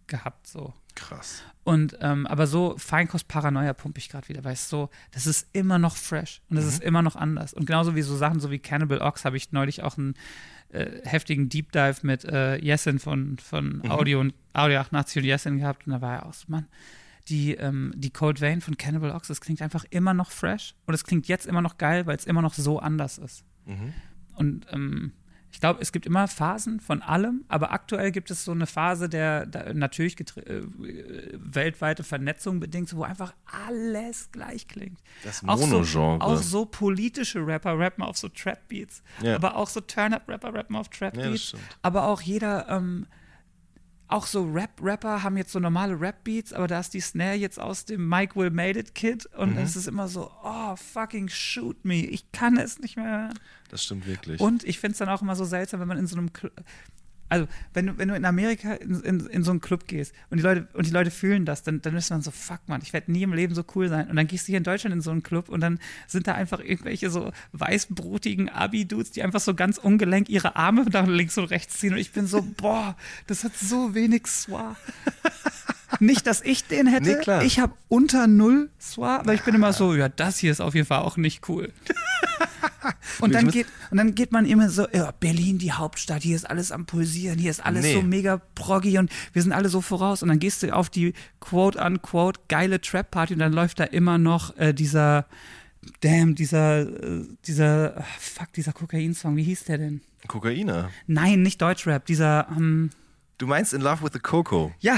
gehabt, so. Krass. Und ähm, aber so Feinkost Paranoia pumpe ich gerade wieder, weil es so, das ist immer noch fresh und es ist immer noch anders. Und genauso wie so Sachen so wie Cannibal Ox habe ich neulich auch einen äh, heftigen Deep Dive mit äh, Yesin von, von Audio und Audio 88 und Yesin gehabt und da war er auch so, Mann, die, ähm, die Cold Vein von Cannibal Ox, das klingt einfach immer noch fresh und es klingt jetzt immer noch geil, weil es immer noch so anders ist. Mhm. Und ähm, ich glaube, es gibt immer Phasen von allem, aber aktuell gibt es so eine Phase der, der natürlich äh, weltweite Vernetzung bedingt, wo einfach alles gleich klingt. Das Auch so, Monogenre. auch so politische Rapper rappen auf so Trap-Beats, Ja. aber auch so Turn-Up-Rapper rappen auf Ja, Trap-Beats, stimmt. aber auch jeder, ähm, auch so Rap-Rapper haben jetzt so normale Rap-Beats, aber da ist die Snare jetzt aus dem Mike Will Made It Kit und Mhm. es ist immer so, oh, fucking shoot me, ich kann es nicht mehr. Das stimmt wirklich. Und ich finde es dann auch immer so seltsam, wenn man in so einem Cl also wenn du, wenn du in Amerika in, in, in so einen Club gehst und die Leute, und die Leute fühlen das, dann, dann ist man so, fuck man, ich werde nie im Leben so cool sein. Und dann gehst du hier in Deutschland in so einen Club und dann sind da einfach irgendwelche so weißbrutigen Abi-Dudes, die einfach so ganz ungelenk ihre Arme nach links und rechts ziehen. Und ich bin so, boah, das hat so wenig Soir. Nicht, dass ich den hätte. Nee, klar. Ich habe unter null Soir, aber ich bin immer so, ja, das hier ist auf jeden Fall auch nicht cool. Und dann, geht, und dann geht man immer so, ja, Berlin, die Hauptstadt, hier ist alles am Pulsieren, hier ist alles Nee. so mega proggy und wir sind alle so voraus. Und dann gehst du auf die quote-unquote geile Trap-Party und dann läuft da immer noch äh, dieser, damn, dieser, äh, dieser, ah, fuck, dieser Kokain-Song, wie hieß der denn? Kokainer. Nein, nicht Deutschrap, dieser, ähm, Du meinst In Love with the Coco? ja,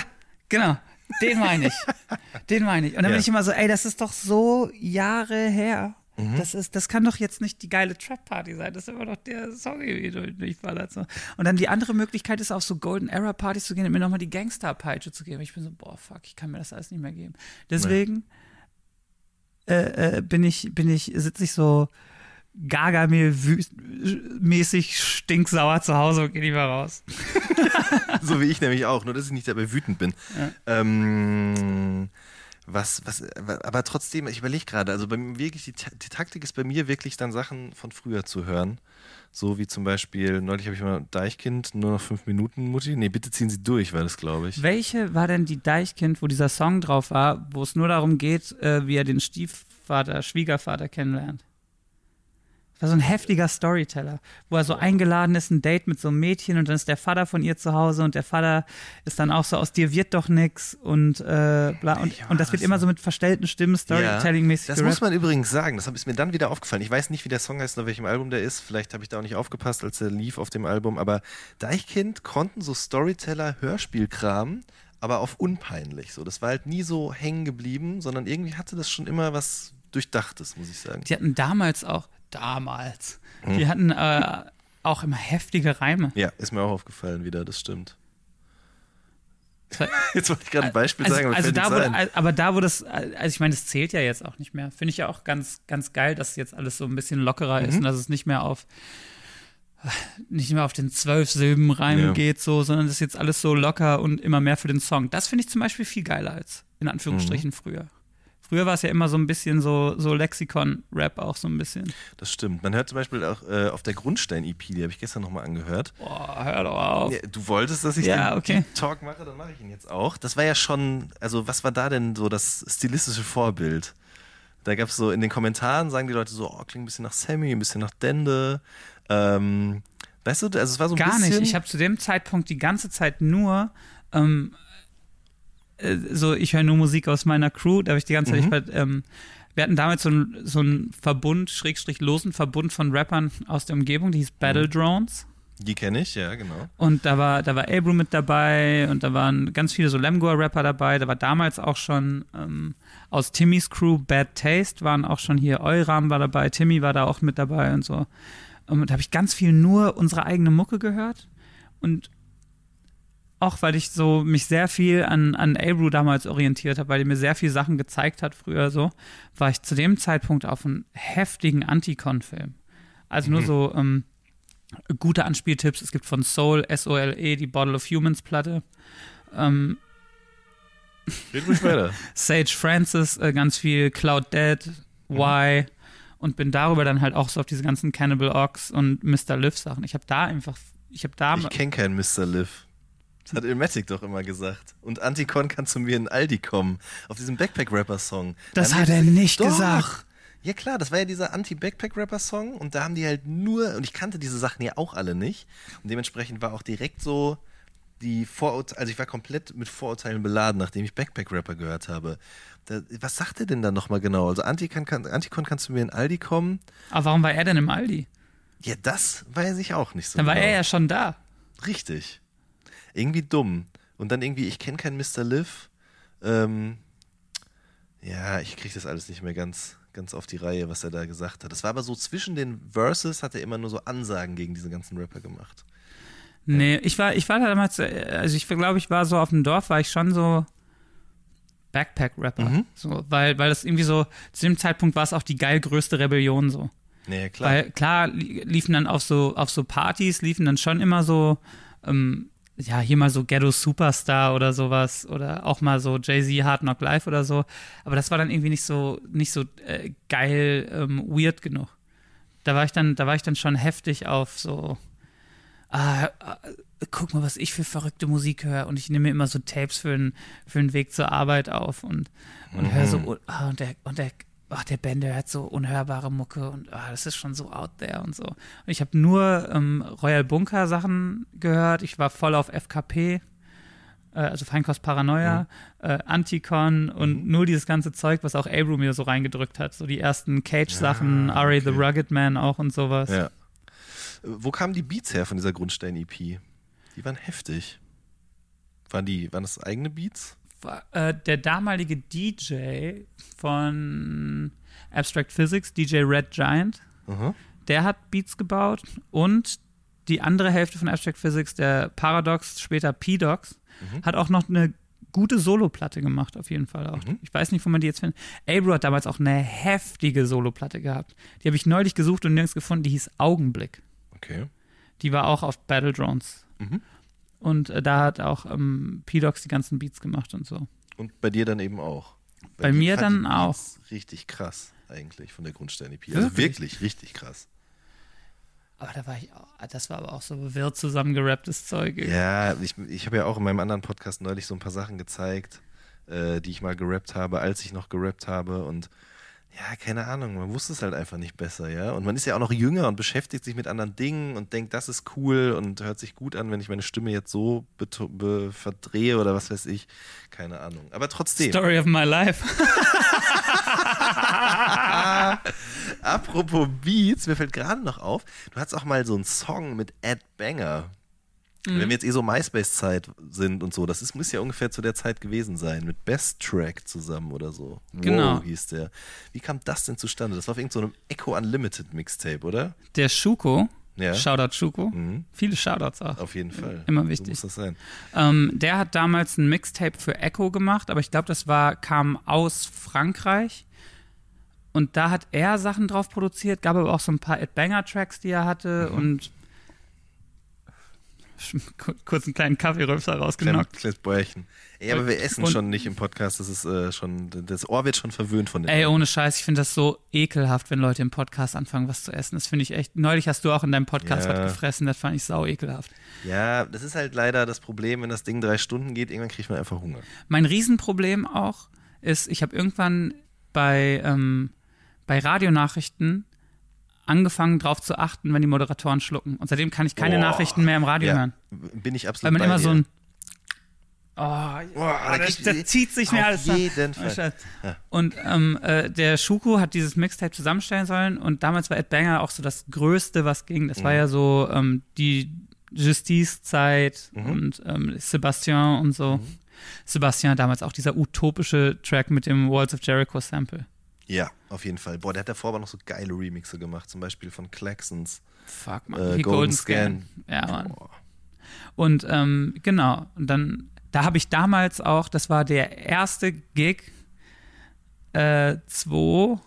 genau. Den meine ich. Den meine ich. Und dann Ja. bin ich immer so, ey, das ist doch so Jahre her. Mhm. Das, ist, das kann doch jetzt nicht die geile Trap-Party sein. Das ist immer noch der Song, du durchballert. So. Und dann die andere Möglichkeit ist, auf so Golden Era-Partys zu gehen und mir nochmal die Gangster-Peitsche zu geben. Ich bin so, boah, fuck, ich kann mir das alles nicht mehr geben. Deswegen äh, äh, bin ich, bin ich, sitze ich so Gaga-mäßig stinksauer zu Hause und gehe lieber raus. so wie ich nämlich auch, nur dass ich nicht dabei wütend bin. Ähm, was, was, aber trotzdem, ich überlege gerade, also bei mir wirklich, die, die Taktik ist bei mir wirklich dann Sachen von früher zu hören. So wie zum Beispiel, neulich habe ich mal Deichkind, nur noch fünf Minuten, Mutti. Nee, bitte ziehen Sie durch, war das, glaube ich. Welche war denn die Deichkind, wo dieser Song drauf war, wo es nur darum geht, äh, wie er den Stiefvater, Schwiegervater kennenlernt? Das war so ein heftiger Storyteller, wo er so eingeladen ist, ein Date mit so einem Mädchen und dann ist der Vater von ihr zu Hause und der Vater ist dann auch so, aus dir wird doch nix und äh, bla. Und, Ja, und das wird immer so mit verstellten Stimmen, Storytelling-mäßig Das gerappt. muss man übrigens sagen, das ist mir dann wieder aufgefallen. Ich weiß nicht, wie der Song heißt, auf welchem Album der ist. Vielleicht habe ich da auch nicht aufgepasst, als er lief auf dem Album. Aber Deichkind konnten so Storyteller-Hörspielkram, aber auf unpeinlich. So, das war halt nie so hängen geblieben, sondern irgendwie hatte das schon immer was Durchdachtes, muss ich sagen. Die hatten damals auch, damals, Hm. die hatten äh, auch immer heftige Reime. Ja, ist mir auch aufgefallen wieder, das stimmt. Jetzt wollte ich gerade ein Beispiel also, sagen, aber also da, wo, aber da, wo das, also ich meine, das zählt ja jetzt auch nicht mehr. Finde ich ja auch ganz, ganz geil, dass jetzt alles so ein bisschen lockerer Mhm. ist und dass es nicht mehr auf nicht mehr auf den zwölf Silben Reim Ja. geht, so, sondern das ist jetzt alles so locker und immer mehr für den Song. Das finde ich zum Beispiel viel geiler als in Mhm. Anführungsstrichen früher. Früher war es ja immer so ein bisschen so, so Lexikon-Rap auch so ein bisschen. Das stimmt. Man hört zum Beispiel auch äh, auf der Grundstein-EP, die habe ich gestern nochmal angehört. Boah, hör doch auf. Ja, du wolltest, dass ich Ja, den okay. Talk mache, dann mache ich ihn jetzt auch. Das war ja schon, also was war da denn so das stilistische Vorbild? Da gab es so in den Kommentaren, sagen die Leute so, oh, klingt ein bisschen nach Sammy, ein bisschen nach Dende. Ähm, weißt du, also es war so ein Gar bisschen. nicht. Ich habe zu dem Zeitpunkt die ganze Zeit nur ähm, äh, so, ich höre nur Musik aus meiner Crew. Da habe ich die ganze Zeit, Mhm. ich ähm, wir hatten damals so einen so Verbund, Schrägstrich losen Verbund von Rappern aus der Umgebung, die hieß Battle Mhm. Drones. die kenne ich, ja, genau. Und da war, da war Abru mit dabei und da waren ganz viele so Lemgoa-Rapper dabei. Da war damals auch schon ähm, aus Timmys Crew Bad Taste waren auch schon hier Euram war dabei, Timmy war da auch mit dabei und so. Ähm, da habe ich ganz viel nur unsere eigene Mucke gehört. Und auch weil ich so mich sehr viel an, an Abru damals orientiert habe, weil er mir sehr viel Sachen gezeigt hat früher so, war ich zu dem Zeitpunkt auf einen heftigen Anticon-Film. Also nur so ähm, gute Anspieltipps. Es gibt von Soul, S-O-L-E, die Bottle of Humans Platte. Ähm, Red ruhig weiter. Sage Francis, äh, ganz viel Cloud Dead, Y und bin darüber dann halt auch so auf diese ganzen Cannibal Ox und Mr. Liv Sachen. Ich habe da einfach, ich habe da Ich kenne keinen Mr. Liv. Das hat Ilmatic doch immer gesagt. Und Anticon kann zu mir in Aldi kommen. Auf diesem Backpack-Rapper-Song. Das Da hat er nicht Doch. gesagt. Ja klar, das war ja dieser Anti-Backpack-Rapper-Song und da haben die halt nur, und ich kannte diese Sachen ja auch alle nicht. Und dementsprechend war auch direkt so die Vorurteile, also ich war komplett mit Vorurteilen beladen, nachdem ich Backpack-Rapper gehört habe. Da, was sagt er denn dann nochmal genau? Also Anticon, kann, Anticon kannst du mir in Aldi kommen? Aber warum war er denn im Aldi? Ja, das weiß ich auch nicht so Dann war genau. er ja schon da. Richtig. Irgendwie dumm. Und dann irgendwie, ich kenne keinen Mr. Liv. Ähm, ja, ich kriege das alles nicht mehr ganz, ganz auf die Reihe, was er da gesagt hat. Das war aber so zwischen den Verses, hat er immer nur so Ansagen gegen diese ganzen Rapper gemacht. Nee, ich war, ich war da damals, äh, also ich glaube, ich war so auf dem Dorf, war ich schon so Backpack-Rapper. Mhm. So, weil, weil das irgendwie so, zu dem Zeitpunkt war es auch die geil größte Rebellion so. Naja, klar. Weil klar li- liefen dann auf so, auf so Partys, liefen dann schon immer so, ähm, ja, hier mal so Ghetto Superstar oder sowas oder auch mal so Jay-Z Hard Knock Live oder so. Aber das war dann irgendwie nicht so, nicht so äh, geil, ähm, weird genug. Da war ich dann, da war ich dann schon heftig auf so, ah, ah, guck mal, was ich für verrückte Musik höre. Und ich nehme mir immer so Tapes für den, für den Weg zur Arbeit auf und, und höre so, ah, und der, und der, ach, der Bender hat so unhörbare Mucke und ah, das ist schon so out there und so. Und ich habe nur ähm, Royal Bunker Sachen gehört. Ich war voll auf FKP, äh, also Feinkost Paranoia, äh, Anticon und nur dieses ganze Zeug, was auch Abru mir so reingedrückt hat. So die ersten Cage-Sachen, Ja, Ari the okay. Rugged Man auch und sowas. ja. Wo kamen die Beats her von dieser Grundstein-EP? Die waren heftig. Waren, die, waren das eigene Beats? Äh, der damalige DJ von Abstract Physics, DJ Red Giant, Aha. der hat Beats gebaut und die andere Hälfte von Abstract Physics, der Paradox, später P-Dox, hat auch noch eine gute Soloplatte gemacht, auf jeden Fall auch. Ich weiß nicht, wo man die jetzt findet. Abro hat damals auch eine heftige Soloplatte gehabt. Die habe ich neulich gesucht und nirgends gefunden, die hieß Augenblick. Okay. Die war auch auf Battle Drones. Mhm. Und äh, da hat auch ähm, P-Dox die ganzen Beats gemacht und so. Und bei dir dann eben auch. Bei dir mir dann auch. Richtig krass, eigentlich, von der Grundstein-EP. Also Wirklich? wirklich richtig krass. Aber da war ich auch, das war aber auch so wirr zusammengerapptes Zeug. Ja, ich, ich habe ja auch in meinem anderen Podcast neulich so ein paar Sachen gezeigt, äh, die ich mal gerappt habe, als ich noch gerappt habe. Und ja, keine Ahnung, man wusste es halt einfach nicht besser, ja. Und man ist ja auch noch jünger und beschäftigt sich mit anderen Dingen und denkt, das ist cool und hört sich gut an, wenn ich meine Stimme jetzt so verdrehe oder was weiß ich. Keine Ahnung. Aber trotzdem. Story of my life. Apropos Beats, mir fällt gerade noch auf, du hattest auch mal so einen Song mit Ed Banger. Mhm. Wenn wir jetzt eh so MySpace-Zeit sind und so, das ist, muss ja ungefähr zu der Zeit gewesen sein, mit Best Track zusammen oder so. Genau. Wow, hieß der. Wie kam das denn zustande? Das war auf irgendeinem so einem Echo Unlimited Mixtape, oder? Der Schuko, Ja. Shoutout Schuko, Mhm. viele Shoutouts auch. Auf jeden Fall. Immer So wichtig. muss das sein. Ähm, der hat damals ein Mixtape für Echo gemacht, aber ich glaube, das war, kam aus Frankreich. Und da hat er Sachen drauf produziert, gab aber auch so ein paar Ed Banger Tracks, die er hatte Mhm. und Kur- kurz einen kleinen Kaffeeröpser Klein, rausgenockt. kleines Bäuerchen. Ey, aber wir essen Und- schon nicht im Podcast, das ist äh, schon, das Ohr wird schon verwöhnt von dem. Ey, ohne Scheiß, ich finde das so ekelhaft, wenn Leute im Podcast anfangen, was zu essen. Das finde ich echt. Neulich hast du auch in deinem Podcast Ja. was gefressen, das fand ich sau ekelhaft. Ja, das ist halt leider das Problem, wenn das Ding drei Stunden geht, irgendwann kriegt man einfach Hunger. Mein Riesenproblem auch ist, ich habe irgendwann bei, ähm, bei Radionachrichten angefangen, darauf zu achten, wenn die Moderatoren schlucken. Und seitdem kann ich keine Boah. Nachrichten mehr im Radio Ja, hören. bin ich absolut Weil man immer dir. so ein. Oh, da das, das zieht sich mir alles. nach. jeden Fall. Scheiße. Und ähm, äh, der Schuko hat dieses Mixtape zusammenstellen sollen und damals war Ed Banger auch so das Größte, was ging. Das Mhm. war ja so ähm, die Justice-Zeit Mhm. und ähm, Sebastian und so. Sebastian damals auch dieser utopische Track mit dem Walls of Jericho Sample. Ja, auf jeden Fall. Boah, der hat davor aber noch so geile Remixe gemacht, zum Beispiel von Claxons Fuck, man. äh, Wie Golden, Scan. Ja, Mann. Boah. Und ähm, genau, und dann, da habe ich damals auch, das war der erste Gig, äh, 2007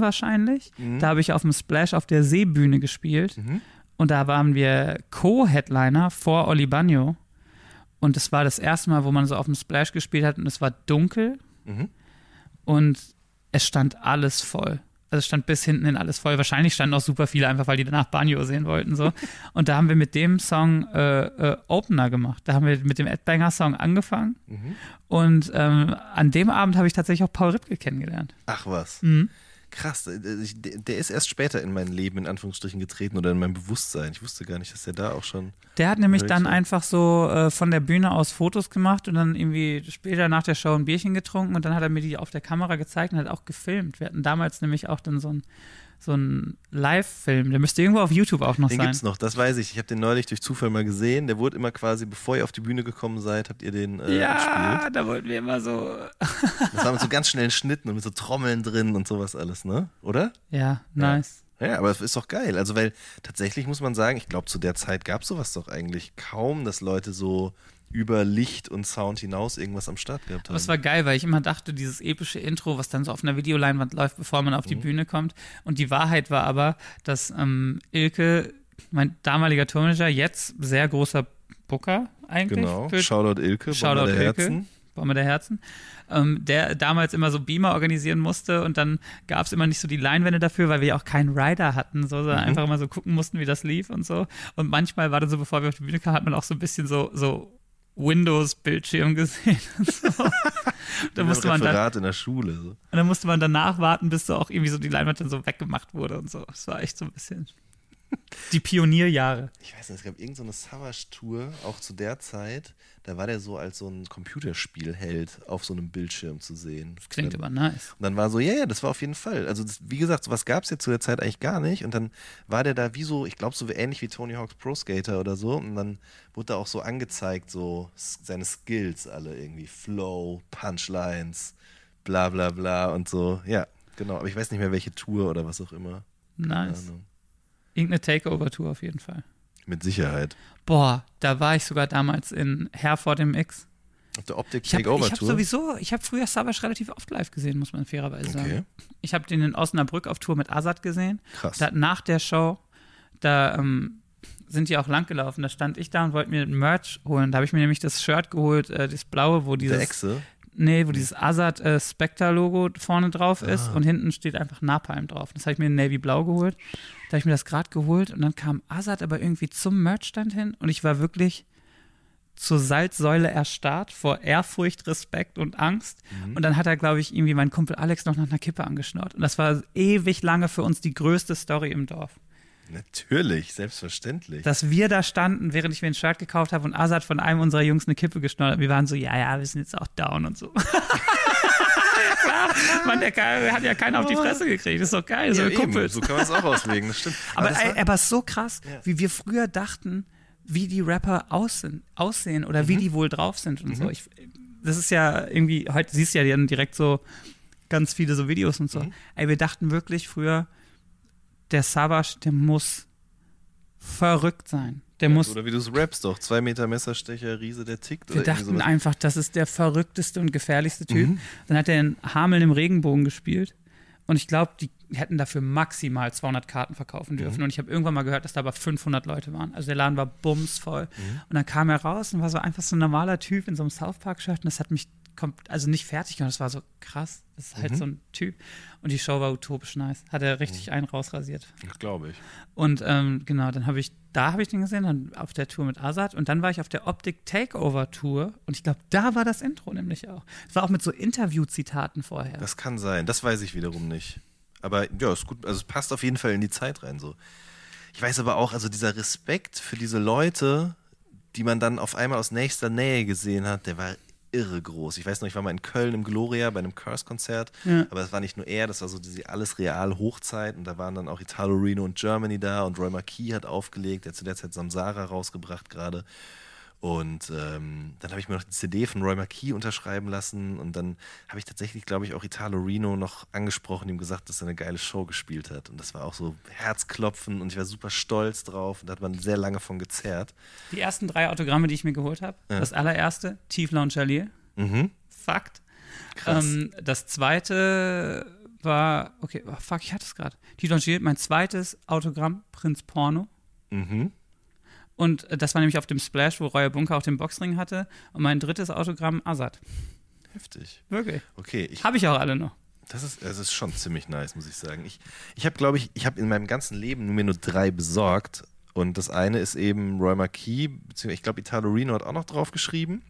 wahrscheinlich. Da habe ich auf dem Splash auf der Seebühne gespielt. Und da waren wir Co-Headliner vor Oli Bagno. Und das war das erste Mal, wo man so auf dem Splash gespielt hat und es war dunkel. Mhm. Und es stand alles voll. Also es stand bis hinten in alles voll. Wahrscheinlich standen auch super viele einfach, weil die danach Banjo sehen wollten. So. Und da haben wir mit dem Song äh, äh, Opener gemacht. Da haben wir mit dem Ed Banger Song angefangen. Und ähm, an dem Abend habe ich tatsächlich auch Paul Ripke kennengelernt. Ach was. Mhm. Krass, äh, ich- der ist erst später in mein Leben in Anführungsstrichen getreten oder in mein Bewusstsein. Ich wusste gar nicht, dass der da auch schon. Der hat nämlich dann einfach so äh, von der Bühne aus Fotos gemacht und dann irgendwie später nach der Show ein Bierchen getrunken und dann hat er mir die auf der Kamera gezeigt und hat auch gefilmt. Wir hatten damals nämlich auch dann so ein so ein Live-Film, der müsste irgendwo auf YouTube auch noch Den sein. gibt's noch, das weiß ich. Ich habe den neulich durch Zufall mal gesehen. Der wurde immer quasi, bevor ihr auf die Bühne gekommen seid, habt ihr den äh, ja, gespielt. da wollten wir immer so. Das war mit so ganz schnellen Schnitten und mit so Trommeln drin und sowas alles, ne? Oder? Ja, nice. Ja, aber es ist doch geil. Also, weil tatsächlich muss man sagen, ich glaube, zu der Zeit gab es sowas doch eigentlich kaum, dass Leute so über Licht und Sound hinaus irgendwas am Start gehabt haben. Aber es war geil, weil ich immer dachte, dieses epische Intro, was dann so auf einer Videoleinwand läuft, bevor man Mhm. auf die Bühne kommt. Und die Wahrheit war aber, dass ähm, Ilke, mein damaliger Tourmanager, jetzt sehr großer Booker eigentlich. genau. für- Shoutout Ilke, Shoutout der Ilke. Herzen. Baume der Herzen, ähm, der damals immer so Beamer organisieren musste und dann gab es immer nicht so die Leinwände dafür, weil wir ja auch keinen Rider hatten, so, sondern Mhm. einfach immer so gucken mussten, wie das lief und so. Und manchmal war dann so, bevor wir auf die Bühne kamen, hat man auch so ein bisschen so, so Windows-Bildschirm gesehen so. da musste man dann, in der Schule. So. und dann musste man danach warten, bis so auch irgendwie so die Leinwand dann so weggemacht wurde und so. Das war echt so ein bisschen die Pionierjahre. Ich weiß nicht, es gab irgendeine so Savage-Tour, auch zu der Zeit, da war der so als so ein Computerspielheld auf so einem Bildschirm zu sehen. Klingt dann, aber nice. Und dann war so, ja, ja, das war auf jeden Fall. Also, das, wie gesagt, sowas gab es ja zu der Zeit eigentlich gar nicht. Und dann war der da wie so, ich glaube, so ähnlich wie Tony Hawk's Pro Skater oder so. Und dann wurde da auch so angezeigt, so seine Skills alle irgendwie. Flow, Punchlines, bla bla bla und so. Ja, genau. Aber ich weiß nicht mehr, welche Tour oder was auch immer. Keine Nice. Ahnung. Irgendeine Takeover-Tour auf jeden Fall. Mit Sicherheit. Boah, da war ich sogar damals in Herford im X. Auf der Optik Ich habe Takeover hab Tour. sowieso, ich habe früher Savage relativ oft live gesehen, muss man fairerweise sagen. Okay. Ich habe den in Osnabrück auf Tour mit Azad gesehen. Krass. Da, nach der Show, da ähm, sind die auch lang gelaufen. Da stand ich da und wollte mir ein Merch holen. Da habe ich mir nämlich das Shirt geholt, äh, das blaue, wo dieses, der Echse. Nee, wo dieses Azad äh, Spectre-Logo vorne drauf ist und hinten steht einfach Napalm drauf. Das habe ich mir in Navy Blau geholt. Da habe ich mir das gerade geholt und dann kam Azad aber irgendwie zum Merchstand hin und ich war wirklich zur Salzsäule erstarrt vor Ehrfurcht, Respekt und Angst. Und dann hat er, glaube ich, irgendwie mein Kumpel Alex noch nach einer Kippe angeschnurrt. Und das war ewig lange für uns die größte Story im Dorf. Natürlich, selbstverständlich. Dass wir da standen, während ich mir ein Shirt gekauft habe und Azad von einem unserer Jungs eine Kippe geschnurrt hat. Wir waren so, ja, ja, wir sind jetzt auch down und so. Klar, Mann, der hat ja keiner auf die Fresse gekriegt. Das ist doch geil, so ja, Kumpel. So kann man es auch auslegen, das stimmt. Aber, das ey, war- aber es ist so krass, wie wir früher dachten, wie die Rapper aussehen, aussehen oder Mhm. wie die wohl drauf sind und so. Ich, das ist ja irgendwie, heute siehst du ja dann direkt so ganz viele so Videos und so. Mhm. Ey, wir dachten wirklich früher, der Savage, der muss verrückt sein. Der muss, Oder wie du es rappst doch. Zwei Meter Messerstecher, Riese, der tickt. wir dachten einfach, das ist der verrückteste und gefährlichste Typ. Mhm. Dann hat er in Hameln im Regenbogen gespielt. Und ich glaube, die hätten dafür maximal 200 Karten verkaufen Mhm. dürfen. Und ich habe irgendwann mal gehört, dass da aber 500 Leute waren. Also der Laden war bumsvoll. Mhm. Und dann kam er raus und war so einfach so ein normaler Typ in so einem South Park-Shirt. Und das hat mich also nicht fertig gemacht. Das war so krass. Das ist halt Mhm. so ein Typ. Und die Show war utopisch nice. Hat er richtig einen rausrasiert. Glaube ich. Und ähm, genau, dann habe ich, da habe ich den gesehen, dann auf der Tour mit Azad und dann war ich auf der Optik Takeover Tour und ich glaube, da war das Intro nämlich auch. Es war auch mit so Interview-Zitaten vorher. Das kann sein. Das weiß ich wiederum nicht. Aber ja, ist gut. Also es passt auf jeden Fall in die Zeit rein. So. Ich weiß aber auch, also dieser Respekt für diese Leute, die man dann auf einmal aus nächster Nähe gesehen hat, der war irre groß. Ich weiß noch, ich war mal in Köln im Gloria bei einem Curse-Konzert, Ja. aber es war nicht nur er, das war so diese alles real Hochzeit und da waren dann auch Italo Reno und Germany da und Roy Marquis hat aufgelegt, der hat zu der Zeit Samsara rausgebracht gerade. Und ähm, dann habe ich mir noch die CD von Roy McKee unterschreiben lassen und dann habe ich tatsächlich, glaube ich, auch Italo Reno noch angesprochen, ihm gesagt, dass er eine geile Show gespielt hat. Und das war auch so Herzklopfen und ich war super stolz drauf und da hat man sehr lange von gezerrt. Die ersten drei Autogramme, die ich mir geholt habe. Das allererste, Tieflaun Chalier. Mhm. Fakt. Krass. Ähm, das zweite war, okay, oh, fuck, ich hatte es gerade. Tieflaun Chalier, mein zweites Autogramm, Prinz Porno. Mhm. Und äh, das war nämlich auf dem Splash, wo Royer Bunker auch den Boxring hatte. Und mein drittes Autogramm, Azad. Heftig. Wirklich. Okay, ich, Habe ich auch alle noch. das, ist, das ist schon ziemlich nice, muss ich sagen. Ich, ich habe, glaube ich, ich habe in meinem ganzen Leben mir nur drei besorgt. Und das eine ist eben Roy McKee, beziehungsweise ich glaube, Italo Reno hat auch noch drauf geschrieben.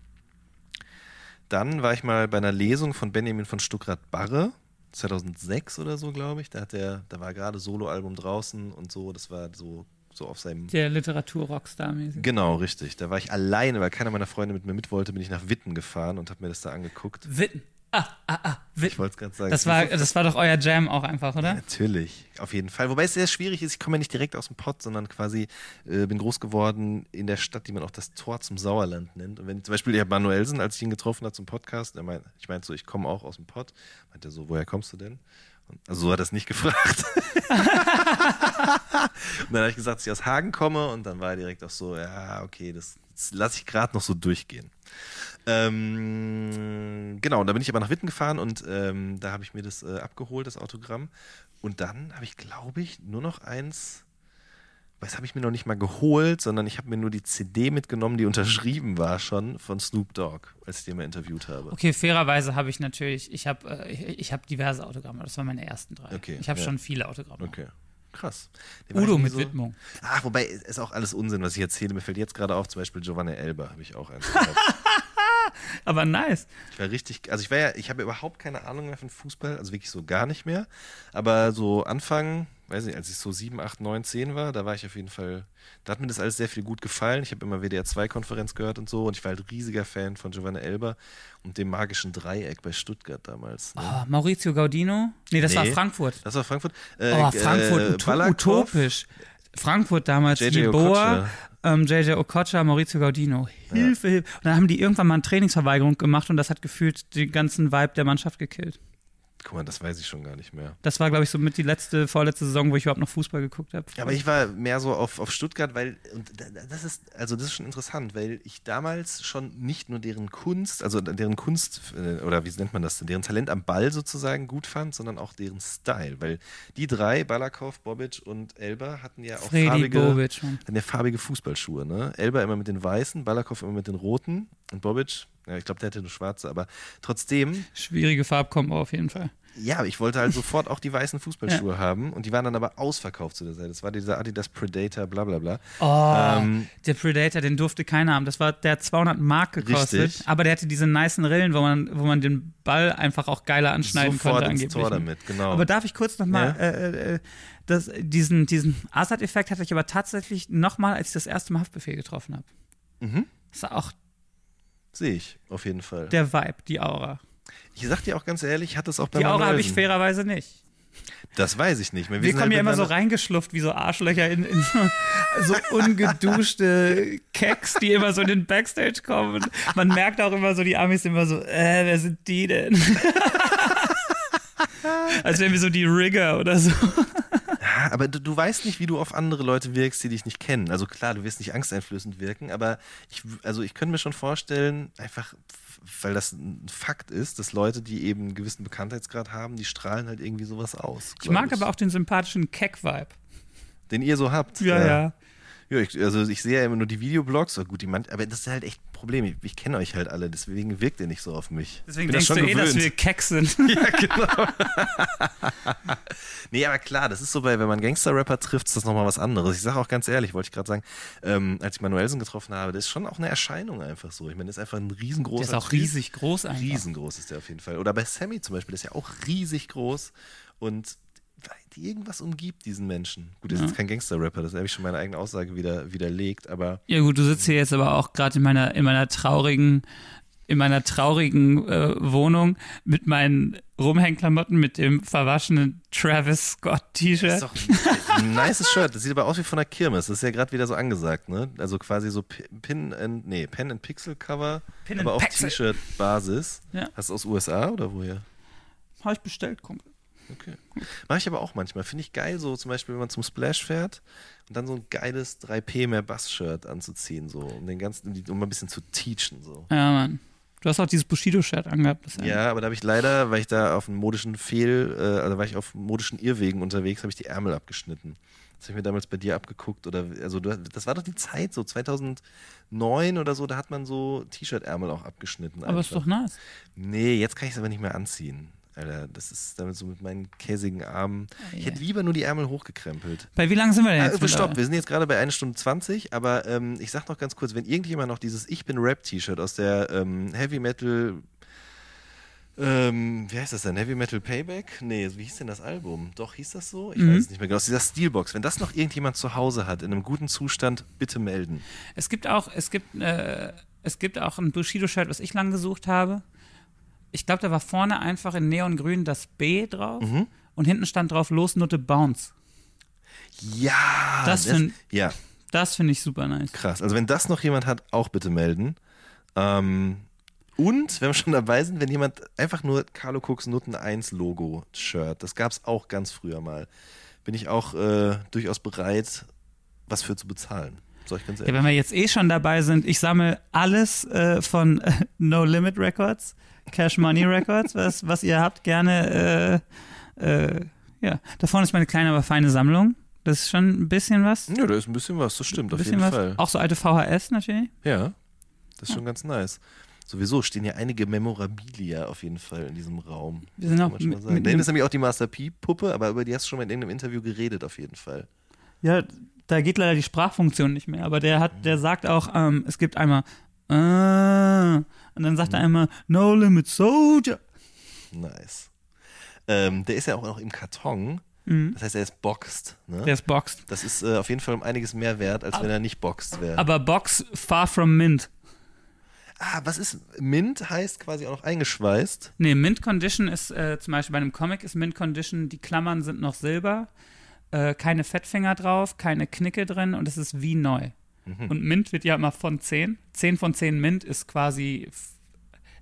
Dann war ich mal bei einer Lesung von Benjamin von Stuckrad-Barre, 2006 oder so, glaube ich. Da, hat der, da war gerade Soloalbum draußen und so. Das war so, so auf seinem Der Literatur-Rockstar-mäßig. Genau, richtig. Da war ich alleine, weil keiner meiner Freunde mit mir mit wollte, bin ich nach Witten gefahren und habe mir das da angeguckt. Witten. Ah, ah, ah, Ich Witten. wollte es gerade sagen. Das war, das war doch euer Jam auch einfach, oder? Natürlich, auf jeden Fall. Wobei es sehr schwierig ist, ich komme ja nicht direkt aus dem Pott, sondern quasi äh, bin groß geworden in der Stadt, die man auch das Tor zum Sauerland nennt. Und wenn zum Beispiel der Manuelsen, als ich ihn getroffen habe zum Podcast, er meint, ich meinte so, ich komme auch aus dem Pott, meinte er so, woher kommst du denn? Also so hat er es nicht gefragt. und dann habe ich gesagt, dass ich aus Hagen komme und dann war er direkt auch so, ja, okay, das, das lasse ich gerade noch so durchgehen. Ähm, genau, und da bin ich aber nach Witten gefahren und ähm, da habe ich mir das äh, abgeholt, das Autogramm. Und dann habe ich, glaube ich, nur noch eins. Das habe ich mir noch nicht mal geholt, sondern ich habe mir nur die CD mitgenommen, die unterschrieben war schon von Snoop Dogg, als ich den mal interviewt habe. Okay, fairerweise habe ich natürlich, ich habe äh, ich, ich hab diverse Autogramme, das waren meine ersten drei. Okay, ich habe ja. schon viele Autogramme. Okay. Krass. War Udo mit so- Widmung. Ach, wobei ist auch alles Unsinn, was ich erzähle. Mir fällt jetzt gerade auf, zum Beispiel Giovanni Elber habe ich auch eins. Aber nice. Ich war richtig, also ich war ja, ich habe ja überhaupt keine Ahnung mehr von Fußball, also wirklich so gar nicht mehr. Aber so Anfang, weiß nicht, als ich so 7, 8, 9, 10 war, da war ich auf jeden Fall, da hat mir das alles sehr viel gut gefallen. Ich habe immer WDR 2-Konferenz gehört und so und ich war halt riesiger Fan von Giovanni Elber und dem magischen Dreieck bei Stuttgart damals. Ne? Oh, Maurizio Gaudino? Nee, das war Nee. Frankfurt. Das war Frankfurt. Äh, Oh, äh, Frankfurt, uto Ballakow, utopisch. Frankfurt damals, JJ Jeboa, Okocha. ähm, JJ Okocha, Maurizio Gaudino. Hilfe, Hilfe. Und dann haben die irgendwann mal eine Trainingsverweigerung gemacht und das hat gefühlt den ganzen Vibe der Mannschaft gekillt. Guck mal, das weiß ich schon gar nicht mehr. Das war, glaube ich, so mit die letzte, vorletzte Saison, wo ich überhaupt noch Fußball geguckt habe. Ja, aber ich war mehr so auf, auf Stuttgart, weil, und da- da- das ist, also das ist schon interessant, weil ich damals schon nicht nur deren Kunst, also deren Kunst, äh, oder wie nennt man das, denn, deren Talent am Ball sozusagen gut fand, sondern auch deren Style, weil die drei, Balakow, Bobic und Elber, hatten ja auch Freddy farbige, Bobic hatten ja farbige Fußballschuhe, ne? Elber immer mit den weißen, Balakow immer mit den roten und Bobic, ja, ich glaube, der hatte nur schwarze, aber trotzdem Schwierige Farbkombo auf jeden Fall. ja, ich wollte halt sofort auch die weißen Fußballschuhe haben und die waren dann aber ausverkauft zu der Zeit. Das war dieser Adidas Predator, bla bla bla. Oh, Ähm, der Predator, den durfte keiner haben. Das war, der hat 200 Mark gekostet. Richtig. Aber der hatte diese nicen Rillen, wo man, wo man den Ball einfach auch geiler anschneiden Sofort konnte. ins angeblich. Tor damit, genau. Aber darf ich kurz nochmal, Ja? äh, äh, das, diesen, diesen Assad-Effekt hatte ich aber tatsächlich nochmal, als ich das erste Mal Haftbefehl getroffen habe. Mhm. Das war auch Sehe ich, auf jeden Fall. der Vibe, die Aura. ich sag dir auch ganz ehrlich, ich hatte es auch bei Die Aura habe ich fairerweise nicht. Das weiß ich nicht. Wir sind kommen halt ja immer so reingeschlufft wie so Arschlöcher in, in so, so ungeduschte Keks, die immer so in den Backstage kommen. Und man merkt auch immer so, die Amis sind immer so, äh, wer sind die denn? Als wären wir so die Rigger oder so. Ja, aber du, du weißt nicht, wie du auf andere Leute wirkst, die dich nicht kennen. Also klar, du wirst nicht angsteinflößend wirken, aber ich, also ich könnte mir schon vorstellen, einfach, weil das ein Fakt ist, dass Leute, die eben einen gewissen Bekanntheitsgrad haben, die strahlen halt irgendwie sowas aus. Ich mag aber auch den sympathischen Keck-Vibe. Den ihr so habt. Ja, ja. Ja, ich, also ich sehe ja immer nur die Videoblogs, aber gut, die man, aber das ist halt echt ein Problem. Ich, ich kenne euch halt alle, deswegen wirkt ihr nicht so auf mich. Deswegen Bin das denkst du schon eh, dass gewöhnt. wir Keck sind. Ja, genau. nee, aber klar, das ist so, bei, wenn man Gangster-Rapper trifft, ist das nochmal was anderes. Ich sage auch ganz ehrlich, wollte ich gerade sagen, ähm, als ich Manuelsen getroffen habe, das ist schon auch eine Erscheinung einfach so. Ich meine, das ist einfach ein riesengroßer Der ist auch riesig groß einfach. Riesengroß ist der auf jeden Fall. Oder bei Sammy zum Beispiel, der ist ja auch riesig groß und irgendwas umgibt diesen Menschen. Gut, der ist jetzt kein Gangster-Rapper, das habe ich schon meine eigene Aussage wieder widerlegt, aber Ja gut, du sitzt hier jetzt aber auch gerade in meiner, in meiner traurigen in meiner traurigen äh, Wohnung mit meinen Rumhängklamotten, mit dem verwaschenen Travis Scott Das T-Shirt. ist doch ein, ein nices Shirt. Das sieht aber aus wie von der Kirmes. Das ist ja gerade wieder so angesagt, ne? Also quasi so Pi- Pin and, nee, Pen and Pixel Cover, Pin aber auf Pixel. T-Shirt-Basis. Ja. Hast du aus USA oder woher? Habe ich bestellt, Kumpel. Okay. Mache ich aber auch manchmal. Finde ich geil, so zum Beispiel, wenn man zum Splash fährt und dann so ein geiles 3P mehr Bass-Shirt anzuziehen, so, um den ganzen, um ein bisschen zu teachen, so. Ja, Mann. Du hast auch dieses Bushido-Shirt angehabt. Das Ja, aber da habe ich leider, weil ich da auf einem modischen Fehl, äh, also war ich auf modischen Irrwegen unterwegs, habe ich die Ärmel abgeschnitten. Das habe ich mir damals bei dir abgeguckt oder also du, das war doch die Zeit so 2009 oder so, da hat man so T-Shirt-Ärmel auch abgeschnitten. Aber ist einfach. doch nice. Nee, jetzt kann ich es aber nicht mehr anziehen. Alter, das ist damit so mit meinen käsigen Armen. Ich ja. hätte lieber nur die Ärmel hochgekrempelt. Bei wie lang sind wir denn Ah, jetzt? stopp, mittlerweile? wir sind jetzt gerade bei 1 Stunde 20, aber ähm, ich sag noch ganz kurz, wenn irgendjemand noch dieses Ich bin Rap-T-Shirt aus der ähm, Heavy Metal, ähm, wie heißt das denn? Heavy Metal Payback? Nee, wie hieß denn das Album? Doch, hieß das so? Ich Mhm. weiß es nicht mehr genau. Aus dieser Steelbox. Wenn das noch irgendjemand zu Hause hat, in einem guten Zustand, bitte melden. Es gibt auch, es gibt, äh, es gibt auch ein Bushido-Shirt, was ich lang gesucht habe. Ich glaube, da war vorne einfach in Neongrün das B drauf Mhm. und hinten stand drauf Losnutte Bounce. Ja, Das find- ja, Das finde ich super nice. krass. Also wenn das noch jemand hat, auch bitte melden. Ähm, und, wenn wir schon dabei sind, wenn jemand einfach nur Carlo Cooks Nutten 1 Logo Shirt, das gab es auch ganz früher mal, bin ich auch äh, durchaus bereit, was für zu bezahlen. Soll ich ganz Ja, ehrlich. wenn wir jetzt eh schon dabei sind, ich sammle alles äh, von äh, No Limit Records, Cash Money Records, was, was ihr habt, gerne. Äh, äh, ja, da vorne ist meine kleine, aber feine Sammlung. Das ist schon ein bisschen was. ja, da ist ein bisschen was, das stimmt, auf jeden was. Fall. Auch so alte VHS natürlich. Ja, das ist schon ganz nice. Sowieso stehen ja einige Memorabilia auf jeden Fall in diesem Raum. Wir sind auch mit, mit, ist nämlich auch die Master P-Puppe, aber über die hast du schon mal in irgendeinem Interview geredet, auf jeden Fall. ja, da geht leider die Sprachfunktion nicht mehr, aber der hat, der sagt auch, ähm, es gibt einmal äh, und dann sagt er einmal No Limit Soldier. Nice. Ähm, der ist ja auch noch im Karton. Mhm. Das heißt, er ist boxed. Ne? Der ist boxed. das ist äh, auf jeden Fall um einiges mehr wert, als wenn er nicht boxed wäre. Aber Box far from Mint. Ah, was ist Mint? Heißt quasi auch noch eingeschweißt. Nee, Mint Condition ist äh, zum Beispiel bei einem Comic ist Mint Condition, die Klammern sind noch Silber, äh, keine Fettfinger drauf, keine Knicke drin und es ist wie neu. Mhm. Und Mint wird ja immer von 10. 10 von 10 Mint ist quasi.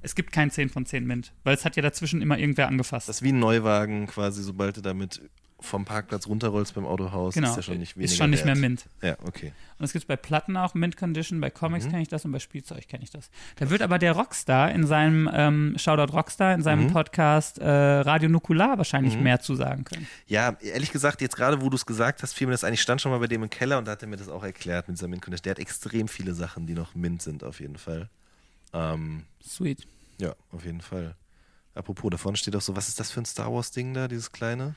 Es gibt kein 10 von 10 Mint, weil es hat ja dazwischen immer irgendwer angefasst. Das ist wie ein Neuwagen quasi, sobald du damit vom Parkplatz runterrollst beim Autohaus, genau. ist ja schon nicht weniger ist schon nicht wert. mehr Mint. Ja, okay. Und es gibt bei Platten auch Mint Condition, bei Mhm. Comics kenne ich das und bei Spielzeug kenne ich das. Da wird aber der Rockstar in seinem, ähm, Shoutout Rockstar, in seinem Mhm. Podcast äh, Radio Nukular wahrscheinlich mehr zu sagen können. Ja, ehrlich gesagt, jetzt gerade, wo du es gesagt hast, fiel mir das ein. Ich stand schon mal bei dem im Keller und da hat er mir das auch erklärt mit dieser mint -Condition. Der hat extrem viele Sachen, die noch Mint sind, auf jeden Fall. Ähm, Sweet. ja, auf jeden Fall. Apropos, da vorne steht auch so, was ist das für ein Star Wars-Ding da, dieses kleine?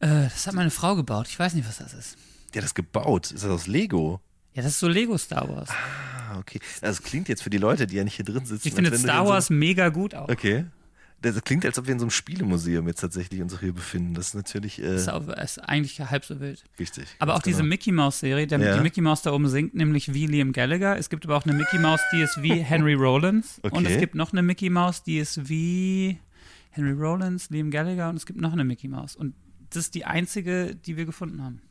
Äh, das hat meine Frau gebaut. Ich weiß nicht, was das ist. Der hat das gebaut. Ist das aus Lego? Ja, das ist so Lego Star Wars. Ah, okay. Das klingt jetzt für die Leute, die ja nicht hier drin sitzen. ich finde Star in so- Wars mega gut auch. Okay. Das klingt, als ob wir in so einem Spielemuseum jetzt tatsächlich uns auch hier befinden. Das ist natürlich äh, Ist, auch, ist eigentlich halb so wild. richtig. Aber auch Ganz diese genau. Mickey Mouse Serie, der, Ja. die Mickey Mouse da oben singt nämlich wie Liam Gallagher. Es gibt aber auch eine Mickey Mouse, die ist wie Henry Rollins. Und Okay. es gibt noch eine Mickey Mouse, die ist wie Henry Rollins, Liam Gallagher und es gibt noch eine Mickey Mouse. Und das ist die einzige, die wir gefunden haben.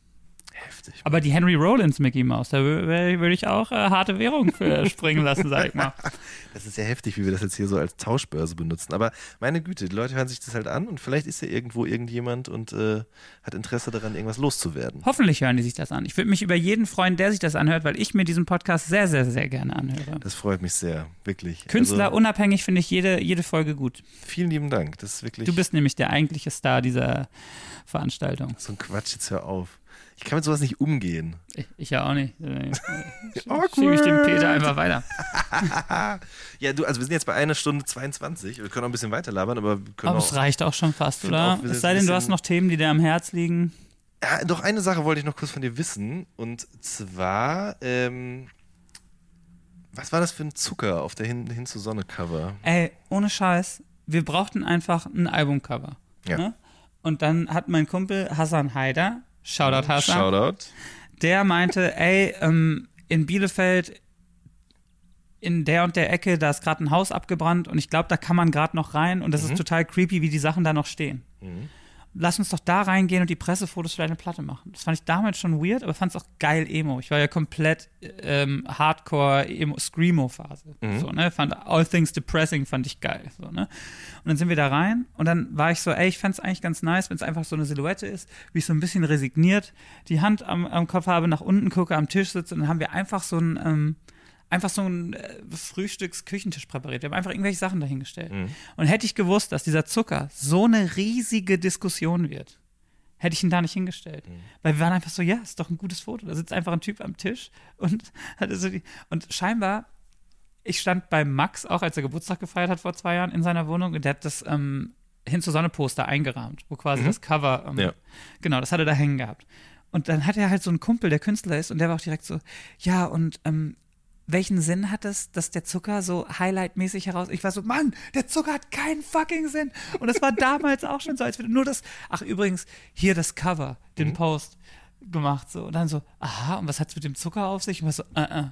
Heftig. Aber die Henry Rollins Mickey Mouse, da wür- würde ich auch äh, harte Währung für springen lassen, sag ich mal. Das ist ja heftig, wie wir das jetzt hier so als Tauschbörse benutzen. Aber meine Güte, die Leute hören sich das halt an und vielleicht ist ja irgendwo irgendjemand und äh, hat Interesse daran, irgendwas loszuwerden. Hoffentlich hören die sich das an. Ich würde mich über jeden freuen, der sich das anhört, weil ich mir diesen Podcast sehr, sehr, sehr gerne anhöre. Das freut mich sehr, wirklich. Künstler Also, unabhängig finde ich jede, jede Folge gut. vielen lieben Dank. Das ist wirklich Du bist nämlich der eigentliche Star dieser Veranstaltung. so ein Quatsch, jetzt hör auf. Ich kann mit sowas nicht umgehen. Ich, ich ja auch nicht. Äh, Awkward. Schiebe ich den Peter einfach weiter. Ja, du, also wir sind jetzt bei einer Stunde 22. Wir können auch ein bisschen weiter labern, aber wir können Aber auch. es reicht auch schon fast, oder? auch, Es sei denn, du hast noch Themen, die dir am Herz liegen. Ja, doch eine Sache wollte ich noch kurz von dir wissen. Und zwar, ähm, was war das für ein Zucker auf der Hin, Hin zur Sonne Cover? Ey, ohne Scheiß, wir brauchten einfach ein Albumcover. Ja. Ne? Und dann hat mein Kumpel Hassan Haider, Shoutout Hassan, Shoutout. der meinte, ey, ähm, in Bielefeld in der und der Ecke, da ist gerade ein Haus abgebrannt und ich glaube, da kann man gerade noch rein und das ist total creepy, wie die Sachen da noch stehen. Lass uns doch da reingehen und die Pressefotos für deine Platte machen. Das fand ich damals schon weird, aber fand es auch geil Emo. Ich war ja komplett ähm, Hardcore Emo Screamo Phase. So, ne? Fand All Things Depressing fand ich geil. So, ne? Und dann sind wir da rein und dann war ich so, ey, ich fände es eigentlich ganz nice, wenn es einfach so eine Silhouette ist, wie ich so ein bisschen resigniert die Hand am, am Kopf habe, nach unten gucke, am Tisch sitze und dann haben wir einfach so ein ähm, einfach so ein äh, Frühstücksküchentisch präpariert. Wir haben einfach irgendwelche Sachen dahingestellt. Und hätte ich gewusst, dass dieser Zucker so eine riesige Diskussion wird, hätte ich ihn da nicht hingestellt. Weil wir waren einfach so, ja, ist doch ein gutes Foto. Da sitzt einfach ein Typ am Tisch und hatte so die, und scheinbar, ich stand bei Max auch, als er Geburtstag gefeiert hat vor zwei Jahren in seiner Wohnung und der hat das ähm, Hin zur Sonne Poster eingerahmt, wo quasi das Cover, ähm, Ja. genau, das hat er da hängen gehabt. Und dann hat er halt so einen Kumpel, der Künstler ist, und der war auch direkt so, ja, und ähm, welchen Sinn hat es, dass der Zucker so highlightmäßig heraus. Ich war so, Mann, der Zucker hat keinen fucking Sinn. Und das war damals auch schon so, als wir nur das. Ach, übrigens, hier das Cover, den Post gemacht. So. Und dann so, aha, und was hat's mit dem Zucker auf sich? Und war so, äh, äh.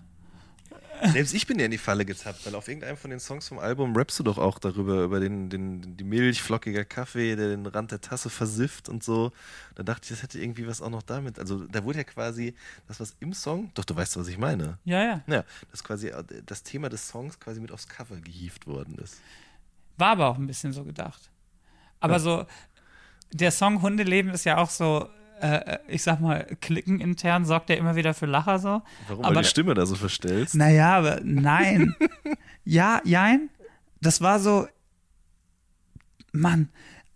Selbst ich bin ja in die Falle getappt, weil auf irgendeinem von den Songs vom Album rappst du doch auch darüber, über den, den, die Milch, flockiger Kaffee, der den Rand der Tasse versifft und so. Da dachte ich, das hätte irgendwie was auch noch damit. Also da wurde ja quasi das, was im Song, doch du weißt, was ich meine. Ja, ja. Ja, dass quasi äh, das Thema des Songs quasi mit aufs Cover gehievt worden ist. War aber auch ein bisschen so gedacht. Aber so, der Song Hundeleben ist ja auch so, äh, ich sag mal, klicken intern sorgt ja immer wieder für Lacher so. Warum? aber weil die Stimme da so verstellst? Naja, aber nein. ja, jein. Das war so, Mann,